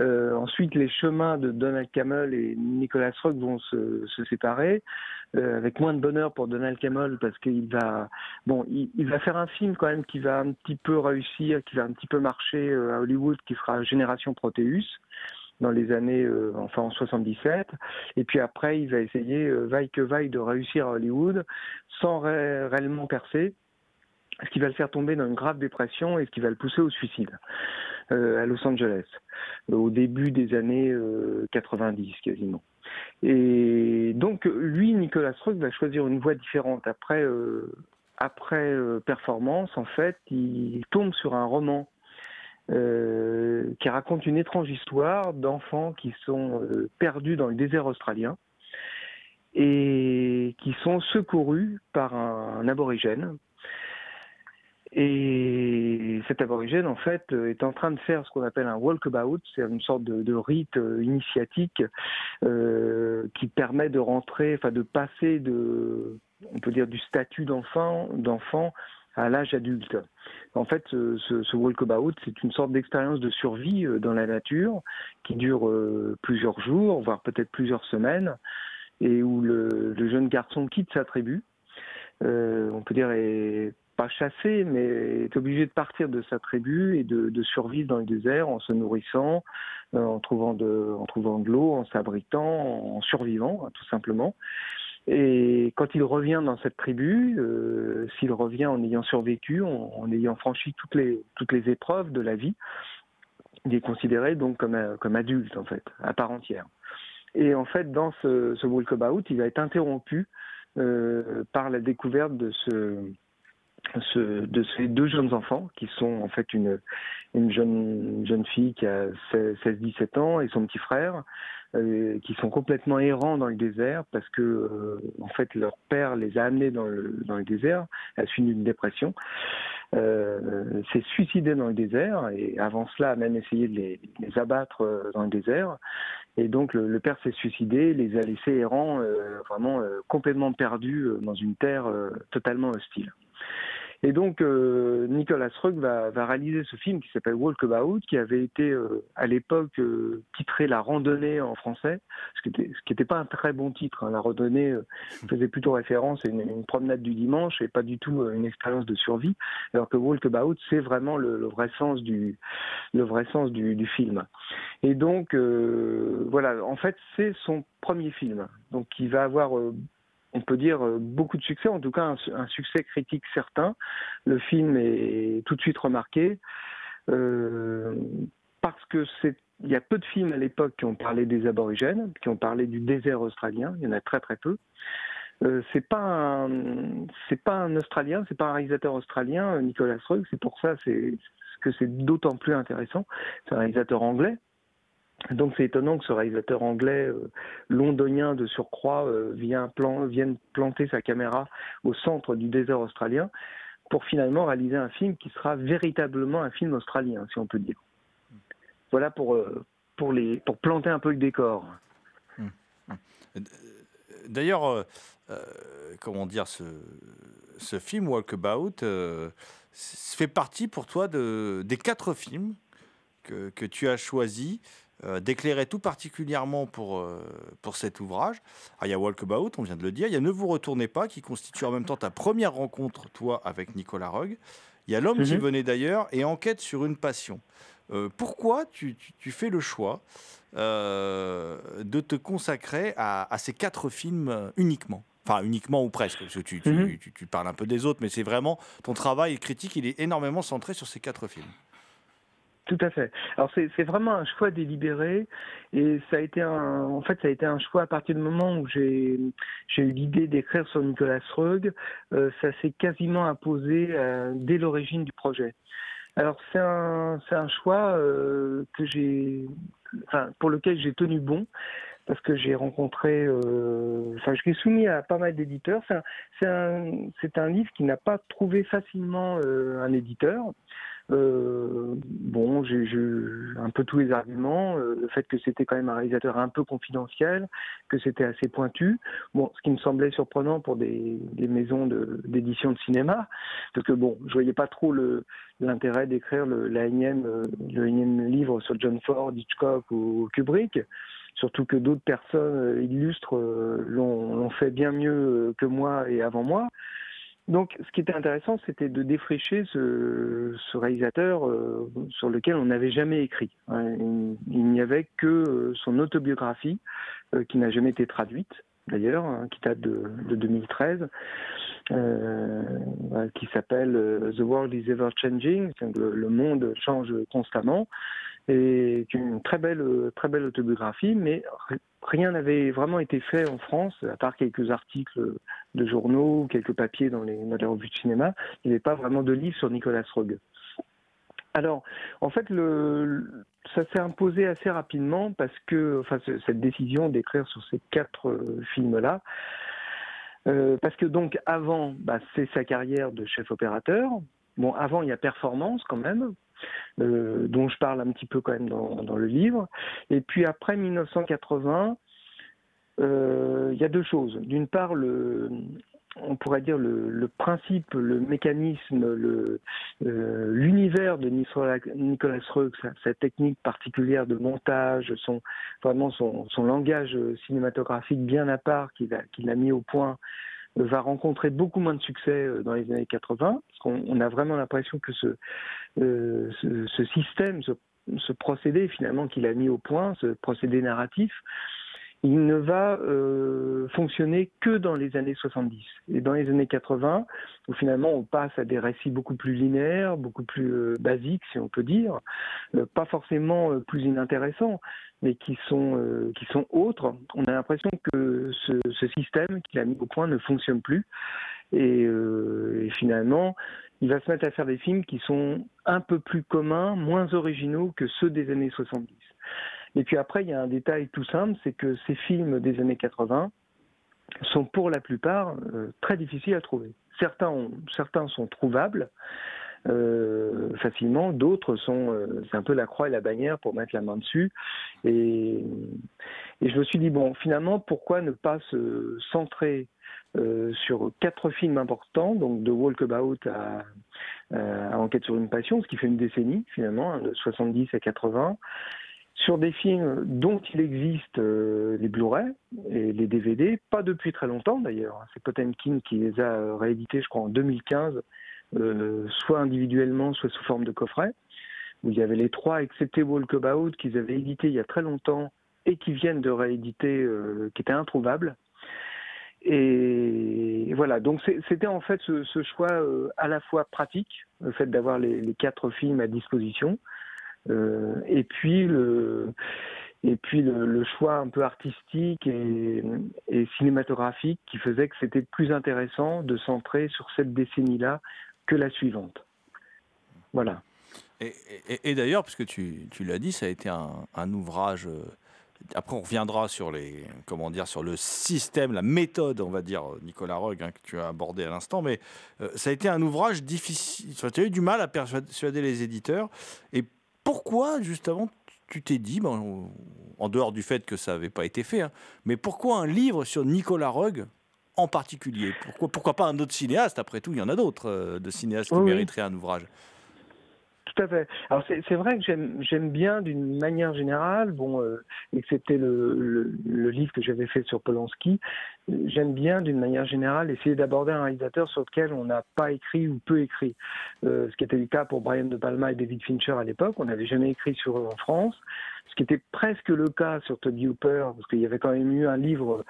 Euh, ensuite, les chemins de Donald Cammell et Nicolas Rock vont se, se séparer, euh, avec moins de bonheur pour Donald Cammell parce qu'il va, bon, il, il, va faire un film quand même qui va un petit peu réussir, qui va un petit peu marcher euh, à Hollywood, qui sera Génération Proteus dans les années, euh, enfin en 77. Et puis après, il va essayer, euh, vaille que vaille, de réussir à Hollywood sans ré réellement percer ce qui va le faire tomber dans une grave dépression et ce qui va le pousser au suicide euh, à Los Angeles au début des années euh, 90 quasiment. Et donc lui, Nicolas Rock va choisir une voie différente. Après, euh, après euh, performance, en fait, il tombe sur un roman euh, qui raconte une étrange histoire d'enfants qui sont euh, perdus dans le désert australien et qui sont secourus par un aborigène et cet aborigène, en fait, est en train de faire ce qu'on appelle un walkabout, c'est une sorte de, rite initiatique euh, qui permet de rentrer, enfin de passer de, on peut dire, du statut d'enfant, d'enfant à l'âge adulte. En fait, ce, ce, walkabout, c'est une sorte d'expérience de survie dans la nature qui dure euh, plusieurs jours, voire peut-être plusieurs semaines, et où le, le jeune garçon quitte sa tribu. Euh, on peut dire est pas chassé, mais est obligé de partir de sa tribu et de, survivre dans le désert en se nourrissant, euh, en trouvant de, en trouvant de l'eau, en s'abritant, en survivant, tout simplement. Et quand il revient dans cette tribu, euh, s'il revient en ayant survécu, en, ayant franchi toutes les, toutes les épreuves de la vie, il est considéré donc comme, comme adulte, en fait, à part entière. Et en fait, dans ce, ce walkabout, il va être interrompu euh, par la découverte de ce, de ces deux jeunes enfants qui sont en fait une, une jeune, jeune fille qui a 16-17 ans et son petit frère euh, qui sont complètement errants dans le désert parce que euh, en fait leur père les a amenés dans le, dans le désert à la suite d'une dépression. Euh, s'est suicidé dans le désert et avant cela a même essayé de les, les abattre euh, dans le désert. Et donc le, le père s'est suicidé, les a laissés errants, euh, vraiment complètement perdus dans une terre totalement hostile. Et donc, euh, Nicolas Roeg va, réaliser ce film qui s'appelle Walkabout, qui avait été euh, à l'époque euh, titré La randonnée en français, ce qui n'était pas un très bon titre. Hein. La randonnée faisait plutôt référence à une, promenade du dimanche et pas du tout une expérience de survie, alors que Walkabout, c'est vraiment le, vrai sens du, film. Et donc, voilà, en fait, c'est son premier film, donc il va avoir on peut dire beaucoup de succès, en tout cas un, succès critique certain. Le film est tout de suite remarqué euh, parce que c'est il y a peu de films à l'époque qui ont parlé des aborigènes, qui ont parlé du désert australien. Il y en a très très peu. Euh, c'est pas un Australien, c'est pas un réalisateur australien, Nicolas Roeg. C'est pour ça c'est que c'est d'autant plus intéressant. C'est un réalisateur anglais, donc c'est étonnant que ce réalisateur anglais euh, londonien de surcroît euh, vienne planter sa caméra au centre du désert australien pour finalement réaliser un film qui sera véritablement un film australien, si on peut dire. Voilà pour, euh, pour, les, pour planter un peu le décor. D'ailleurs, comment dire, ce, ce film Walkabout fait partie pour toi de, des quatre films que, que tu as choisi euh, d'éclairer tout particulièrement pour, euh, pour cet ouvrage. Ah, il y a Walkabout, on vient de le dire. Il y a Ne vous retournez pas, qui constitue en même temps ta première rencontre, toi, avec Nicolas Rugg. Il y a L'homme qui Mhm. venait d'ailleurs et Enquête sur une passion. Euh, pourquoi tu, tu- tu fais le choix de te consacrer à, à ces quatre films uniquement? Enfin, uniquement ou presque, parce que tu, tu- Mhm. tu- tu parles un peu des autres, mais c'est vraiment ton travail critique, il est énormément centré sur ces quatre films. Tout à fait. Alors c'est vraiment un choix délibéré et ça a été un en fait ça a été un choix à partir du moment où j'ai eu l'idée d'écrire sur Nicolas Rugg, euh, ça s'est quasiment imposé euh, dès l'origine du projet. Alors c'est un c'est un choix euh, que j'ai enfin pour lequel j'ai tenu bon parce que j'ai rencontré euh, enfin je l'ai soumis à pas mal d'éditeurs. C'est un c'est un c'est un livre qui n'a pas trouvé facilement euh, un éditeur. Euh, bon, j'ai un peu tous les arguments, euh, le fait que c'était quand même un réalisateur un peu confidentiel, que c'était assez pointu. Bon, ce qui me semblait surprenant pour des, des maisons d'édition de, cinéma, parce que bon, je voyais pas trop l'intérêt d'écrire le, la euh, le énième livre sur John Ford, Hitchcock ou Kubrick. Surtout que d'autres personnes euh, illustres l'ont fait bien mieux que moi et avant moi. Donc, ce qui était intéressant, c'était de défricher ce, réalisateur euh, sur lequel on n'avait jamais écrit. Il, n'y avait que euh, son autobiographie, euh, qui n'a jamais été traduite, d'ailleurs, hein, qui date de, de 2013, euh, euh, qui s'appelle The World is Ever Changing, le, le monde change constamment, et une très belle, très belle autobiographie, mais ri- rien n'avait vraiment été fait en France, à part quelques articles de journaux, quelques papiers dans les, dans les revues de cinéma. Il n'y avait pas vraiment de livre sur Nicolas Roeg. Alors, en fait, ça s'est imposé assez rapidement parce que, enfin, ce- cette décision d'écrire sur ces quatre euh, films-là, euh, parce que donc avant, bah, c'est sa carrière de chef opérateur. Bon, avant, il y a Performance quand même, euh, dont je parle un petit peu quand même dans, le livre. Et puis après 1980, euh, il y a deux choses. D'une part, le, on pourrait dire le, le principe, le mécanisme, le, euh, l'univers de Nicolas, Roeg, sa, technique particulière de montage, son, vraiment son, son langage cinématographique bien à part qu'il a, a mis au point, euh, va rencontrer beaucoup moins de succès euh, dans les années 80, parce qu'on on a vraiment l'impression que ce, euh, ce système, ce, ce procédé finalement qu'il a mis au point, ce procédé narratif, il ne va euh, fonctionner que dans les années 70. Et dans les années 80, où finalement on passe à des récits beaucoup plus linéaires, beaucoup plus euh, basiques, si on peut dire, euh, pas forcément plus inintéressants, mais qui sont, qui sont autres, on a l'impression que ce, système qu'il a mis au point ne fonctionne plus. Et, et finalement, il va se mettre à faire des films qui sont un peu plus communs, moins originaux que ceux des années 70. Et puis après, il y a un détail tout simple, c'est que ces films des années 80 sont pour la plupart euh, très difficiles à trouver. Certains, ont- certains sont trouvables euh, facilement, d'autres sont, euh, c'est un peu la croix et la bannière pour mettre la main dessus. Et, et je me suis dit, bon, finalement, pourquoi ne pas se centrer euh, sur quatre films importants, donc de Walkabout à, euh, à Enquête sur une passion, ce qui fait une décennie finalement, hein, de 70 à 80, sur des films dont il existe euh, les Blu-ray et les DVD, pas depuis très longtemps d'ailleurs. C'est Potemkin qui les a réédités, je crois, en 2015, euh, soit individuellement, soit sous forme de coffret, où il y avait les trois, excepté Walkabout, qu'ils avaient édité il y a très longtemps et qui viennent de rééditer, euh, qui étaient introuvables. Et voilà, donc c'était en fait ce, ce choix euh, à la fois pratique, le fait d'avoir les, les quatre films à disposition, et puis le et puis le, choix un peu artistique et, cinématographique qui faisait que c'était plus intéressant de centrer sur cette décennie-là que la suivante. Voilà. Et, d'ailleurs, puisque tu, tu l'as dit, ça a été un, ouvrage. euh, après, on reviendra sur les, comment dire, sur le système, la méthode, on va dire, Nicolas Roeg, hein, que tu as abordé à l'instant. Mais euh, ça a été un ouvrage difficile. Tu as eu du mal à persuader les éditeurs. Et pourquoi, justement, tu t'es dit, ben, en dehors du fait que ça n'avait pas été fait, hein, mais pourquoi un livre sur Nicolas Roeg en particulier? Pourquoi, pourquoi pas un autre cinéaste? Après tout, il y en a d'autres euh, de cinéastes qui oui. mériteraient un ouvrage. Tout à fait. Alors c'est vrai que j'aime bien d'une manière générale, bon, euh, excepté le, le, le livre que j'avais fait sur Polanski, euh, j'aime bien d'une manière générale essayer d'aborder un réalisateur sur lequel on n'a pas écrit ou peu écrit. Euh, ce qui était le cas pour Brian De Palma et David Fincher à l'époque, on n'avait jamais écrit sur eux en France. Ce qui était presque le cas sur Toby Hooper, parce qu'il y avait quand même eu un livre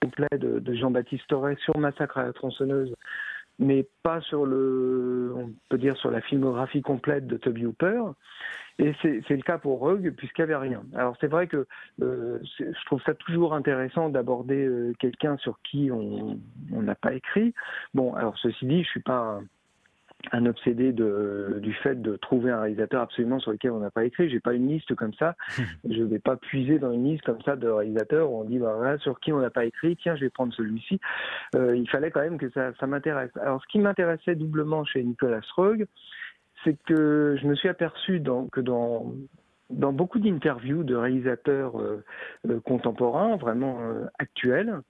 complet de, de Jean-Baptiste Torres sur Massacre à la tronçonneuse mais pas sur le, on peut dire sur la filmographie complète de Toby Hooper. Et c'est le cas pour Rogue, puisqu'il n'y avait rien. Alors c'est vrai que euh, je trouve ça toujours intéressant d'aborder euh, quelqu'un sur qui on n'a pas écrit. Bon, alors ceci dit, je suis pas un, obsédé de, du fait de trouver un réalisateur absolument sur lequel on n'a pas écrit. J'ai pas une liste comme ça. (laughs) je vais pas puiser dans une liste comme ça de réalisateurs où on dit bah, voilà, sur qui on n'a pas écrit. Tiens, je vais prendre celui-ci. Euh, il fallait quand même que ça, ça m'intéresse. Alors, ce qui m'intéressait doublement chez Nicolas Roeg, c'est que je me suis aperçu dans, que dans, dans beaucoup d'interviews de réalisateurs euh, euh, contemporains, vraiment actuels,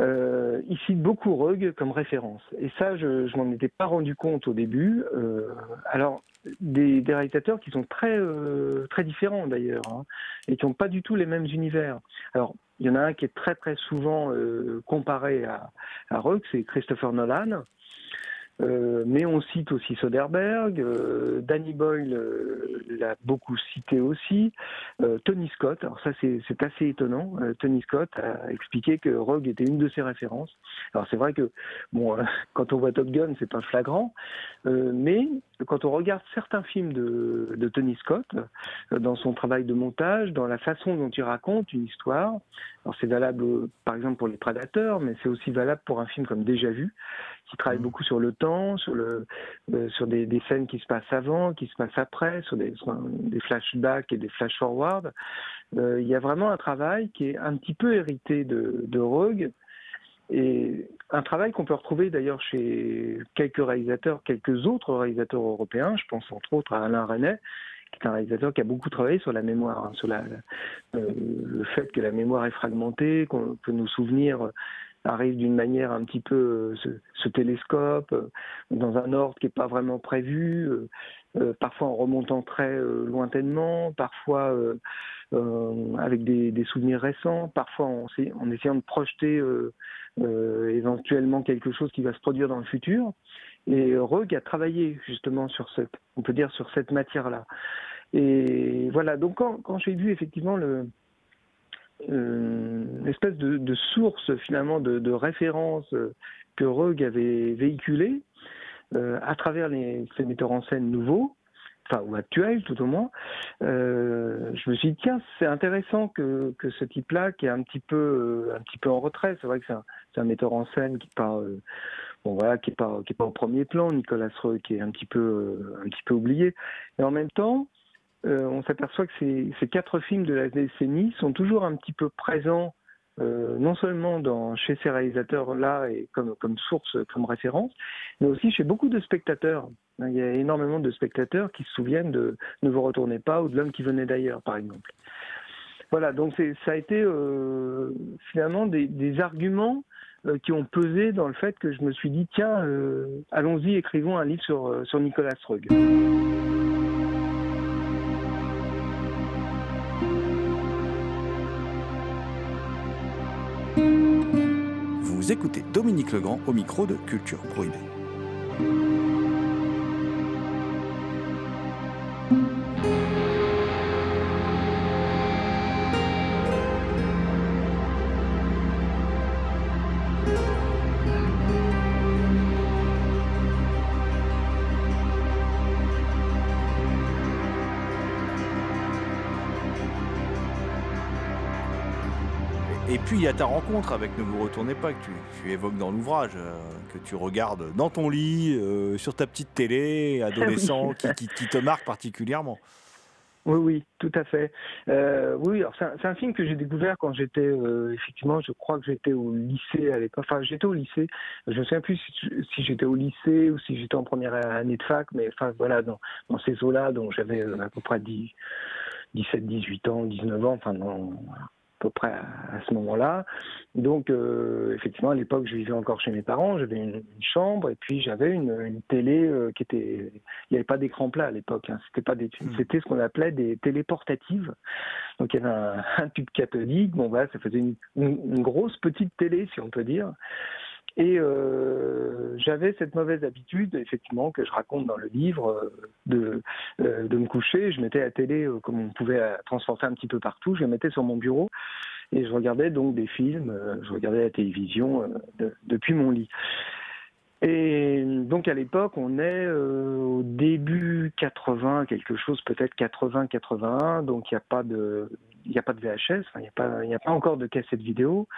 euh, il cite beaucoup Roeg comme référence. Et ça, je ne m'en étais pas rendu compte au début. Euh, alors, des, des réalisateurs qui sont très, euh, très différents d'ailleurs, hein, et qui n'ont pas du tout les mêmes univers. Alors, il y en a un qui est très très souvent euh, comparé à, à Roeg, c'est Christopher Nolan. Euh, mais on cite aussi Soderbergh, euh, Danny Boyle euh, l'a beaucoup cité aussi, euh, Tony Scott, alors ça c'est assez étonnant, Euh, Tony Scott a expliqué que Rogue était une de ses références. Alors c'est vrai que bon, (laughs) quand on voit Top Gun c'est pas flagrant, mais quand on regarde certains films de, de Tony Scott, euh, dans son travail de montage, dans la façon dont il raconte une histoire, alors c'est valable par exemple pour les prédateurs, mais c'est aussi valable pour un film comme Déjà Vu, qui travaille beaucoup sur le temps, sur le euh, sur des, des scènes qui se passent avant, qui se passent après, sur des, sur un- des flashbacks et des flash forward. Euh, il y a vraiment un travail qui est un petit peu hérité de, de Rogue et un travail qu'on peut retrouver d'ailleurs chez quelques réalisateurs, quelques autres réalisateurs européens. Je pense entre autres à Alain Renet, qui est un réalisateur qui a beaucoup travaillé sur la mémoire, hein, sur euh, le fait que la mémoire est fragmentée, qu'on- que nos souvenirs arrivent d'une manière un petit peu euh, se télescope, euh, dans un ordre qui n'est pas vraiment prévu, euh, euh, parfois en remontant très euh, lointainement, parfois euh, euh, avec des, souvenirs récents, parfois en, en essayant de projeter euh, euh, éventuellement quelque chose qui va se produire dans le futur. Et Rogue a travaillé justement sur cette, on peut dire sur cette matière-là. Et voilà, donc quand, j'ai vu effectivement le, euh, espèce de, source finalement de, référence euh, que Rogue avait véhiculée euh, à travers les, ces metteurs en scène nouveaux, enfin ou actuels tout au moins, euh, je me suis dit tiens c'est intéressant que, que ce type-là qui est un petit peu euh, un petit peu en retrait, c'est vrai que c'est un, metteur en scène qui pas euh, bon voilà qui est pas qui est pas au premier plan, Nicolas Roeg qui est un petit peu un petit peu oublié, et en même temps on s'aperçoit que ces quatre films de la décennie sont toujours un petit peu présents, euh, non seulement chez ces réalisateurs-là et comme, source, comme référence, mais aussi chez beaucoup de spectateurs. Il y a énormément de spectateurs qui se souviennent de Ne vous retournez pas ou de L'homme qui venait d'ailleurs, par exemple. Voilà, donc ça a été euh, finalement des, arguments euh, qui ont pesé dans le fait que je me suis dit tiens, allons-y, écrivons un livre sur, sur Nicolas Roeg. Vous écoutez Dominique Legrand au micro de Culture Prohibée. Puis il y a ta rencontre avec Ne vous retournez pas que tu, tu évoques dans l'ouvrage, euh, que tu regardes dans ton lit, euh, sur ta petite télé, adolescent, qui, qui- qui te marque particulièrement. Oui, oui, tout à fait. Euh, oui, alors c'est un, film que j'ai découvert quand j'étais, effectivement, je crois que j'étais au lycée à l'époque. Enfin, j'étais au lycée. Je me souviens plus si, si j'étais au lycée ou si j'étais en première année de fac, mais enfin voilà, dans, dans ces eaux-là, dont j'avais à peu près 10, 17, 18 ans, 19 ans, enfin dans, peu près à, ce moment-là. Donc, euh, effectivement, à l'époque, je vivais encore chez mes parents, j'avais une, chambre et puis j'avais une, télé qui était. Il n'y avait pas d'écran plat à l'époque, hein. c'était pas des, hmm. c'était ce qu'on appelait des télé portatives. Donc, il y avait (laughs) un, tube cathodique, bon, voilà, ça faisait une, une grosse petite télé, si on peut dire. Et euh, j'avais cette mauvaise habitude, effectivement, que je raconte dans le livre, euh, euh, de me coucher. Je mettais la télé, comme on pouvait transporter un petit peu partout, je la mettais sur mon bureau et je regardais donc des films, je regardais la télévision depuis mon lit. Et donc à l'époque, on est au début 80, quelque chose peut-être 80-81, donc il n'y a pas de il n'y a pas de VHS, il n'y a, pas, encore de cassette vidéo.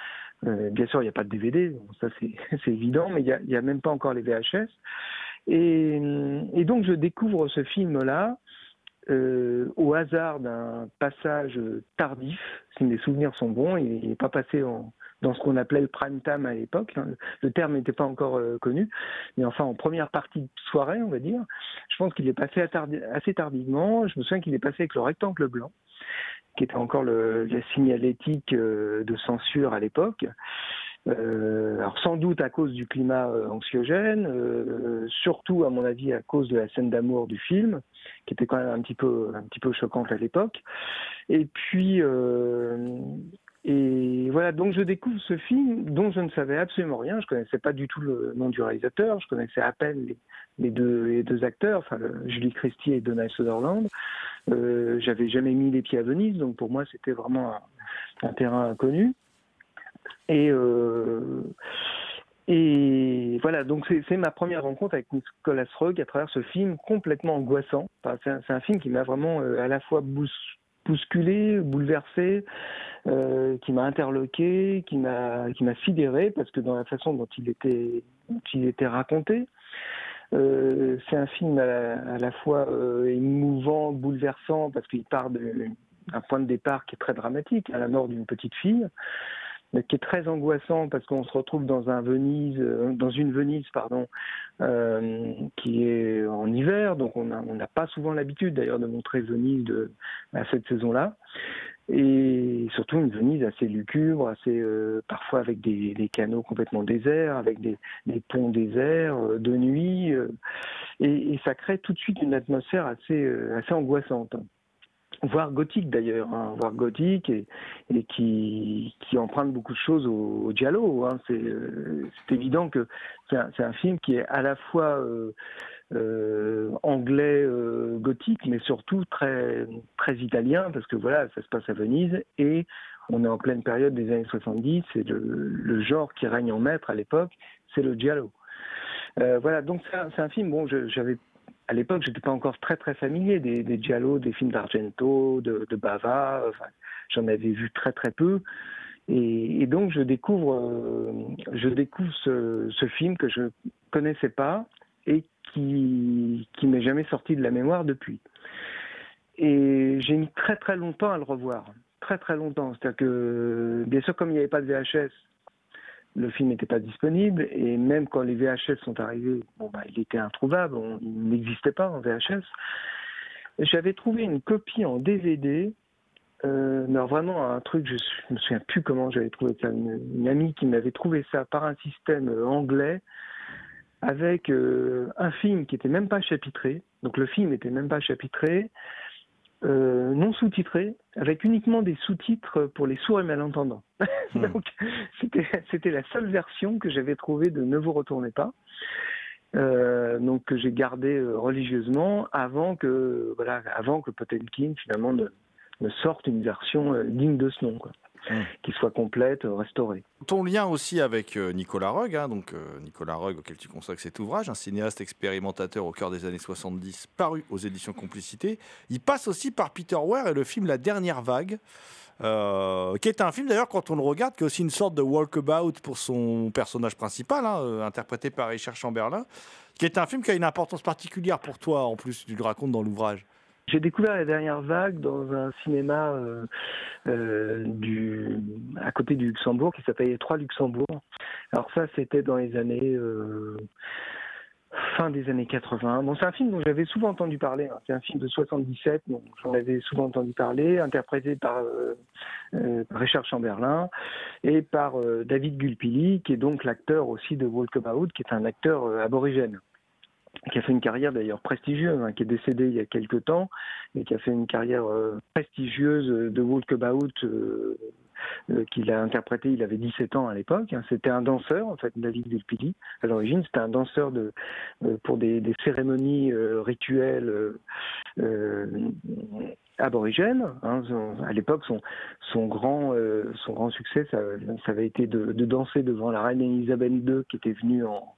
Euh, bien sûr, il n'y a pas de DVD, ça (laughs) c'est évident, mais il n'y a, même pas encore les VHS. Et, donc je découvre ce film-là euh, au hasard d'un passage tardif, si mes souvenirs sont bons, il n'est pas passé dans ce qu'on appelait le prime time à l'époque. Hein. Le terme n'était pas encore euh, connu, mais enfin en première partie de soirée, on va dire. Je pense qu'il est passé assez tardivement. Je me souviens qu'il est passé avec le rectangle blanc qui était encore le, la signalétique euh, de censure à l'époque. Euh, alors sans doute à cause du climat euh, anxiogène, surtout à mon avis à cause de la scène d'amour du film, qui était quand même un petit peu un petit peu choquante à l'époque. Et puis et voilà, donc je découvre ce film dont je ne savais absolument rien. Je connaissais pas du tout le nom du réalisateur. Je connaissais à peine les, deux, les deux acteurs, enfin Julie Christie et Donald Sutherland. Euh, J'avais jamais mis les pieds à Venise, donc pour moi c'était vraiment un, terrain inconnu. Et euh, et voilà, donc c'est ma première rencontre avec Nicolas Roeg à travers ce film complètement angoissant. C'est un, film qui m'a vraiment euh, à la fois bousculé, bouleversé, euh, qui m'a interloqué, qui m'a qui sidéré parce que dans la façon dont il était dont il était raconté, euh, c'est un film à la, fois euh, émouvant, bouleversant, parce qu'il part d'un point de départ qui est très dramatique, à la mort d'une petite fille, mais qui est très angoissant parce qu'on se retrouve dans un Venise, euh, dans une Venise, pardon, qui est en hiver, donc on n'a pas souvent l'habitude d'ailleurs de montrer Venise de, à cette saison-là et surtout une Venise assez lucubre, assez euh, parfois avec des, des, canaux complètement déserts, avec des, des ponts déserts euh, de nuit, euh, et, et, ça crée tout de suite une atmosphère assez assez angoissante, voire gothique d'ailleurs, hein, voire gothique et, et qui, qui emprunte beaucoup de choses au, au. Hein. C'est évident que c'est un, un, film qui est à la fois euh, anglais euh, gothique, mais surtout très, très italien, parce que voilà, ça se passe à Venise et on est en pleine période des années 70, et le, genre qui règne en maître à l'époque, c'est le giallo. Euh, voilà, donc c'est un, film, bon, j'avais à l'époque, j'étais pas encore très très familier des, des giallo, des films d'Argento, de, Bava, j'en avais vu très très peu. Et, et donc je découvre, je découvre ce, ce, film que je connaissais pas et qui, qui m'est jamais sorti de la mémoire depuis. Et j'ai mis très très longtemps à le revoir. Très très longtemps. C'est-à-dire que, bien sûr, comme il n'y avait pas de VHS, le film n'était pas disponible. Et même quand les VHS sont arrivés, bon, bah, il était introuvable. il n'existait pas en VHS. J'avais trouvé une copie en DVD. Euh, vraiment un truc, je, ne me souviens plus comment j'avais trouvé ça. une amie qui m'avait trouvé ça par un système anglais avec euh, un film qui était même pas chapitré. Donc le film était même pas chapitré, euh, non sous-titré, avec uniquement des sous-titres pour les sourds et malentendants. (laughs) Hmm. Donc c'était la seule version que j'avais trouvée de Ne vous retournez pas. Euh, donc que j'ai gardé religieusement avant que voilà avant que Potemkin finalement ne, ne sorte une version digne de ce nom quoi. Mmh. qui soit complète, euh, restaurée. Ton lien aussi avec euh, Nicolas Rugg, hein, donc euh, Nicolas Rugg auquel tu consacres cet ouvrage, un cinéaste expérimentateur au cœur des années 70, paru aux éditions Complicité. Il passe aussi par Peter Ware et le film La Dernière Vague. qui est un film d'ailleurs quand on le regarde qui est aussi une sorte de walkabout pour son personnage principal, hein, interprété par Richard Chamberlain, qui est un film qui a une importance particulière pour toi en plus, tu le racontes dans l'ouvrage. J'ai découvert la dernière vague dans un cinéma euh, euh, du, à côté du Luxembourg qui s'appelait Trois Luxembourg. Alors ça, c'était dans les années, euh, fin des années 80. Bon, c'est un film dont j'avais souvent entendu parler. hein. C'est un film de 77, donc j'en avais souvent entendu parler, interprété par Richard Chamberlain et par David Gulpilly, qui est donc l'acteur aussi de Walkabout, qui est un acteur aborigène qui a fait une carrière d'ailleurs prestigieuse, hein, qui est décédé il y a quelques temps, et qui a fait une carrière euh, prestigieuse de Walkabout euh, euh, qu'il a interprété, il avait 17 ans à l'époque. hein. C'était un danseur, en fait, David Delpili. À l'origine, c'était un danseur de, euh, pour des, cérémonies euh, rituelles euh, euh, aborigènes. hein. À l'époque, son, son, grand, euh, son grand succès, ça, ça avait été de, de danser devant la reine Elisabeth II, qui était venue en,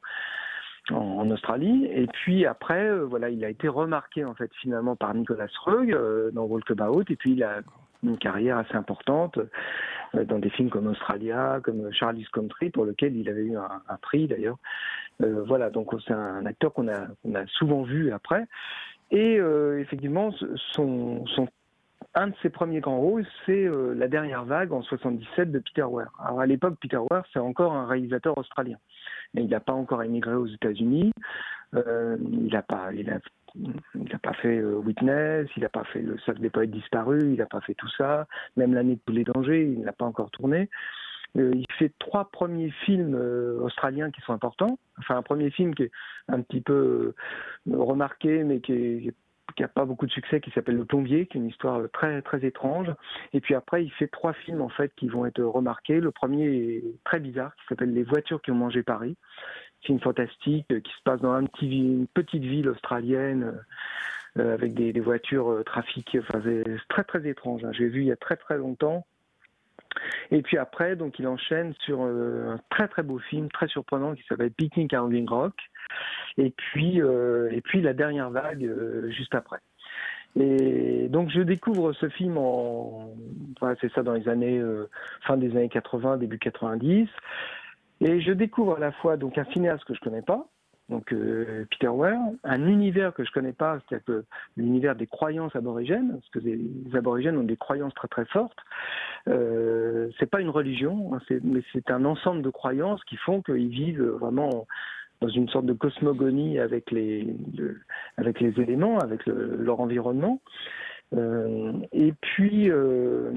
en, Australie. Et puis après, euh, voilà, il a été remarqué en fait finalement par Nicolas Roeg euh, dans Walkabout. Et puis il a une carrière assez importante euh, dans des films comme Australia, comme Charlie's Country, pour lequel il avait eu un, prix d'ailleurs. Euh, voilà, donc c'est un acteur qu'on a, a souvent vu après. Et euh, effectivement, son, son un de ses premiers grands rôles, c'est euh, la dernière vague en 77 de Peter Weir. Alors à l'époque, Peter Weir, c'est encore un réalisateur australien. Mais il n'a pas encore émigré aux États-Unis. Euh, il n'a pas, il a, pas fait euh, Witness, il n'a pas fait Le Cercle des poètes disparus, il n'a pas fait tout ça. Même l'année de tous les dangers, il n'a pas encore tourné. Euh, il fait trois premiers films australiens qui sont importants. Enfin, un premier film qui est un petit peu remarqué, mais qui est n'a pas beaucoup de succès, qui s'appelle Le Plombier, qui est une histoire très très étrange. Et puis après, il fait trois films en fait qui vont être remarqués. Le premier est très bizarre, qui s'appelle Les voitures qui ont mangé Paris. Film fantastique euh, qui se passe dans un petit, une petite ville australienne euh, avec des, voitures euh, trafiquées. Enfin, c'est très très étrange. hein. J'ai vu il y a très très longtemps. Et puis après, donc il enchaîne sur euh, un très très beau film, très surprenant, qui s'appelle Picnic à Hanging Rock. Et puis, euh, et puis la dernière vague euh, juste après. Et donc je découvre ce film en, c'est ça dans les années fin des années 80, début 90. Et je découvre à la fois donc un cinéaste que je connais pas, donc euh, Peter Weir, un univers que je connais pas, c'est-à-dire l'univers des croyances aborigènes, parce que les aborigènes ont des croyances très très fortes. Euh, c'est pas une religion, hein, mais c'est un ensemble de croyances qui font qu'ils vivent vraiment dans une sorte de cosmogonie avec les, éléments, avec le- leur environnement. Euh, et puis, euh,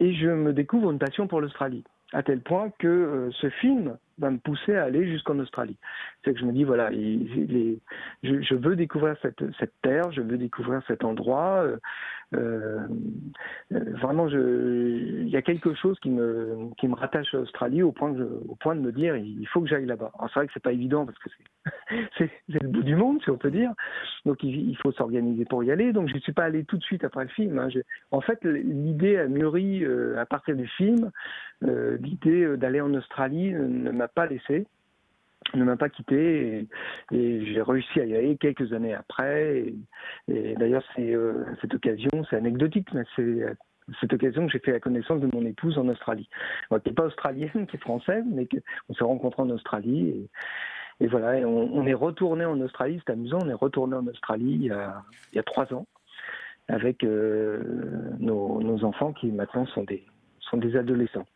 et je me découvre une passion pour l'Australie, à tel point que ce film va me pousser à aller jusqu'en Australie. C'est que je me dis, voilà, je, je veux découvrir cette, cette terre, je veux découvrir cet endroit. Euh, euh, vraiment, il y a quelque chose qui me, qui me rattache à l'Australie au point, je- au point de me dire, il faut que j'aille là-bas. Alors c'est vrai que c'est pas évident parce que c'est, (laughs) le bout du monde, si on peut dire. Donc il, faut s'organiser pour y aller. Donc je ne suis pas allé tout de suite après le film. hein. En fait, l'idée a mûri euh, à partir du film. L'idée d'aller en Australie ne m'a pas laissé ne m'a pas quitté et, et j'ai réussi à y aller quelques années après. Et, et d'ailleurs, c'est euh, cette occasion, c'est anecdotique, mais c'est cette occasion que j'ai fait la connaissance de mon épouse en Australie. Qui n'est pas australienne, qui est française, mais que- on s'est rencontrés en Australie. Et, et voilà, on, on est retourné en Australie, c'est amusant, on est retourné en Australie il y a, il y a trois ans avec euh, nos, nos enfants qui maintenant sont des sont des adolescents.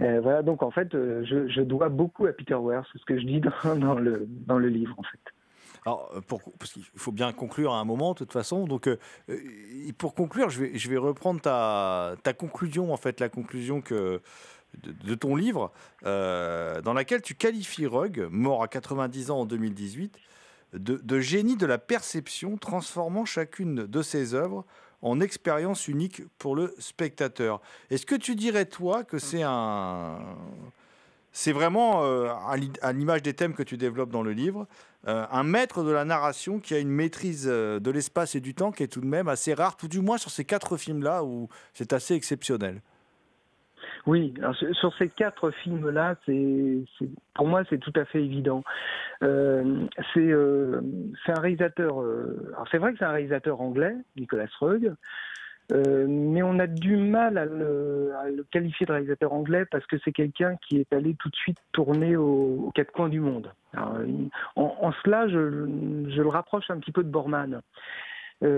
Euh, voilà, donc en fait, euh, je, je dois beaucoup à Peter Weir, c'est ce que je dis dans, (laughs) dans le, dans le livre en fait. Alors, euh, pour, parce qu'il faut bien conclure à un moment, de toute façon. Donc, euh, pour conclure, je vais, je vais reprendre ta, ta conclusion, en fait, la conclusion que, de, de ton livre, euh, dans laquelle tu qualifies Rugg, mort à 90 ans en 2018, de, de génie de la perception, transformant chacune de ses œuvres en expérience unique pour le spectateur. Est-ce que tu dirais, toi, que c'est un... C'est vraiment, euh, à à l'image des thèmes que tu développes dans le livre, euh, un maître de la narration qui a une maîtrise euh, de l'espace et du temps qui est tout de même assez rare, tout du moins sur ces quatre films-là où c'est assez exceptionnel? Oui, sur ces quatre films-là, c'est, pour moi, c'est tout à fait évident. Euh, c'est, euh, c'est un réalisateur. euh, c'est vrai que c'est un réalisateur anglais, Nicolas euh, mais on a du mal à le, qualifier de réalisateur anglais parce que c'est quelqu'un qui est allé tout de suite tourner aux, quatre coins du monde. En, cela, je, je le rapproche un petit peu de Borman. C'est,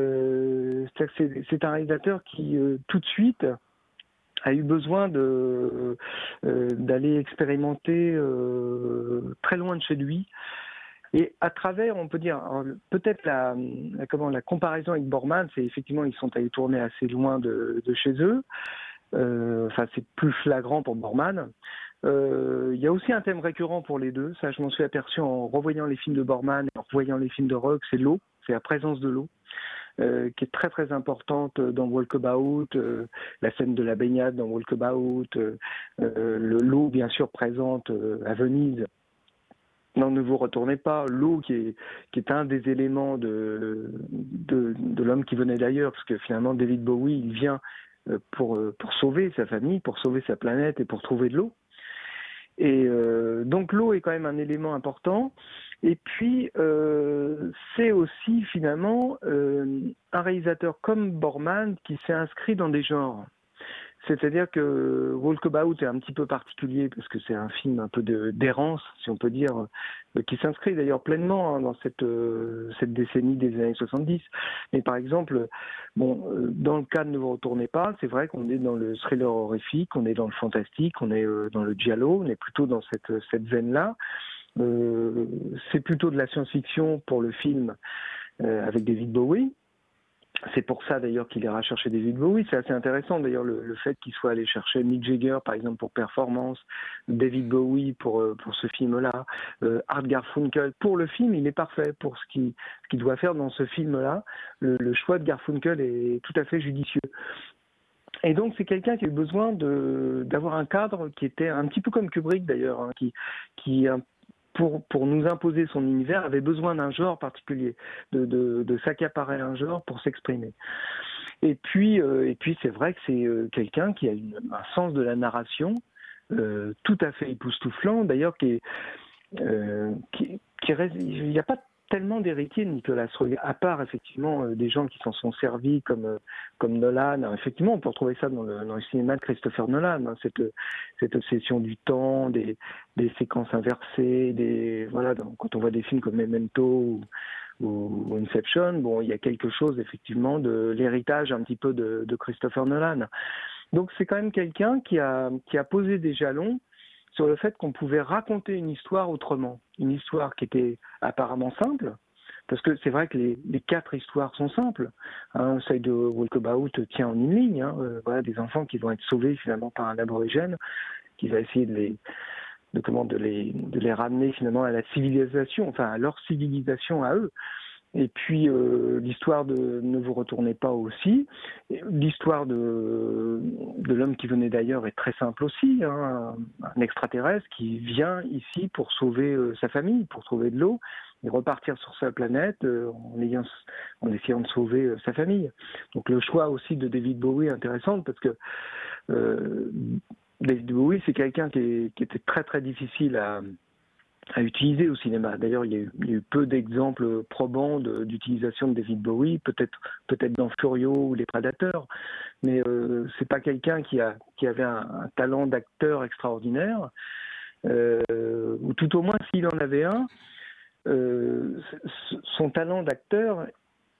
un réalisateur qui tout de suite a eu besoin de euh, d'aller expérimenter euh, très loin de chez lui Et à travers, on peut dire, peut-être la, comment, la comparaison avec Borman, c'est effectivement, ils sont allés tourner assez loin de, chez eux. Euh, enfin, c'est plus flagrant pour Borman. Euh, il y a aussi un thème récurrent pour les deux. Ça, je m'en suis aperçu en revoyant les films de Borman et en revoyant les films de Rock. C'est l'eau, c'est la présence de l'eau. Euh, qui est très très importante dans Walkabout, euh, la scène de la baignade dans Walkabout, euh, le l'eau bien sûr présente à Venise. Non, ne vous retournez pas. L'eau qui est, qui est un des éléments de, de, de l'homme qui venait d'ailleurs, parce que finalement David Bowie, il vient pour, pour sauver sa famille, pour sauver sa planète et pour trouver de l'eau. Et euh, donc l'eau est quand même un élément important. Et puis c'est aussi finalement un réalisateur comme Borman qui s'est inscrit dans des genres. C'est-à-dire que Walkabout est un petit peu particulier parce que c'est un film un peu d'errance, si on peut dire, euh, qui s'inscrit d'ailleurs pleinement hein, dans cette, euh, cette décennie des années 70. Mais par exemple, bon, euh, dans le cas de Ne vous retournez pas, c'est vrai qu'on est dans le thriller horrifique, on est dans le fantastique, on est dans le giallo, on est plutôt dans cette, cette veine-là. C'est plutôt de la science-fiction pour le film avec David Bowie. C'est pour ça d'ailleurs qu'il ira chercher David Bowie. C'est assez intéressant d'ailleurs le, fait qu'il soit allé chercher Mick Jagger par exemple pour Performance, David Bowie pour, euh, pour ce film-là, euh, Garfunkel pour le film. Il est parfait pour ce qu'il doit faire dans ce film-là. Le, choix de Garfunkel est tout à fait judicieux. Et donc c'est quelqu'un qui a eu besoin d'avoir un cadre qui était un petit peu comme Kubrick d'ailleurs, hein, qui, qui pour, pour nous imposer son univers, avait besoin d'un genre particulier, de, de, de s'accaparer un genre pour s'exprimer. Et puis, euh, et puis c'est vrai que c'est euh, quelqu'un qui a une, un sens de la narration euh, tout à fait époustouflant, d'ailleurs, qui qui, qui, il n'y a pas tellement d'héritiers de Nicolas Roeg, à part effectivement euh, des gens qui s'en sont servis comme, euh, Nolan. effectivement, on peut retrouver ça dans le, cinéma de Christopher Nolan, hein, cette, obsession du temps, des, séquences inversées, des voilà, quand on voit des films comme Memento ou, Inception, bon, il y a quelque chose effectivement de l'héritage un petit peu de, Christopher Nolan. Donc c'est quand même quelqu'un qui a posé des jalons sur le fait qu'on pouvait raconter une histoire autrement, une histoire qui était apparemment simple, parce que c'est vrai que les, quatre histoires sont simples. Hein, celle de Walkabout tient en une ligne, hein, euh, voilà, des enfants qui vont être sauvés finalement par un aborigène qui va essayer de les de comment de les de les ramener finalement à la civilisation, enfin à leur civilisation à eux. Et puis euh, l'histoire de Ne vous retournez pas aussi. L'histoire de, de l'homme qui venait d'ailleurs est très simple aussi. Hein, un extraterrestre qui vient ici pour sauver euh, sa famille, pour trouver de l'eau et repartir sur sa planète euh, en, ayant, en essayant de sauver sa famille. Donc le choix aussi de David Bowie est intéressant parce que David Bowie c'est quelqu'un qui, qui était très très difficile à à utiliser au cinéma. D'ailleurs, il, y a eu peu d'exemples probants d'utilisation de, David Bowie, peut-être peut-être dans Furio ou Les Prédateurs, mais euh, c'est pas quelqu'un qui a qui avait un, talent d'acteur extraordinaire, euh, ou tout au moins s'il en avait un, euh, son talent d'acteur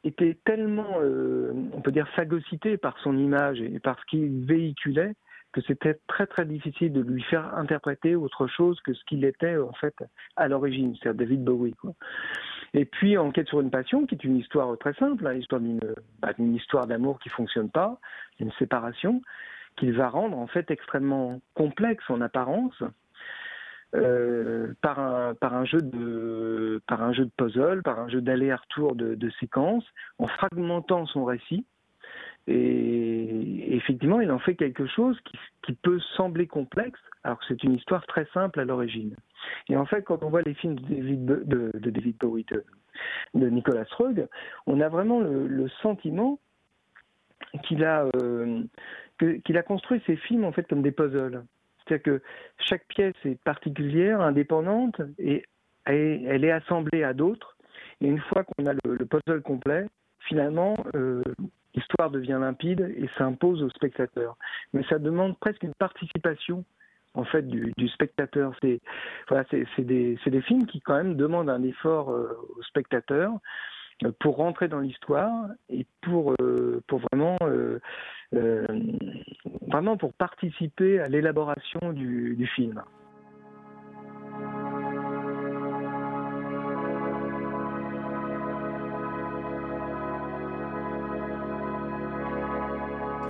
était tellement, euh, on peut dire, phagocyté par son image et par ce qu'il véhiculait que c'était très très difficile de lui faire interpréter autre chose que ce qu'il était en fait à l'origine, c'est-à-dire David Bowie. Et puis Enquête sur une passion, qui est une histoire très simple, hein, l'histoire d'une bah, histoire d'amour qui fonctionne pas, une séparation, qu'il va rendre en fait extrêmement complexe en apparence. Euh, par un jeu de par un jeu de puzzle, par un jeu d'aller-retour de séquences, en fragmentant son récit, et effectivement, il en fait quelque chose qui, peut sembler complexe, alors que c'est une histoire très simple à l'origine. Et en fait, quand on voit les films de David, de, de Bowie, de, de, Nicolas Roeg, on a vraiment le, sentiment qu'il a, euh, qu'il a construit ses films en fait comme des puzzles. C'est-à-dire que chaque pièce est particulière, indépendante, et, elle est assemblée à d'autres. Et une fois qu'on a le, le, puzzle complet, finalement, euh, l'histoire devient limpide et s'impose au spectateur. Mais ça demande presque une participation en fait du, spectateur. C'est voilà, des, des films qui quand même demandent un effort euh, au spectateur euh, pour rentrer dans l'histoire et pour euh, pour vraiment vraiment pour participer à l'élaboration du film.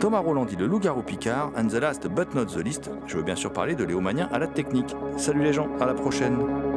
Thomas Roland dit le loup-garou Picard, and the last but not the least, je veux bien sûr parler de Léo à la technique. Salut les gens, à la prochaine.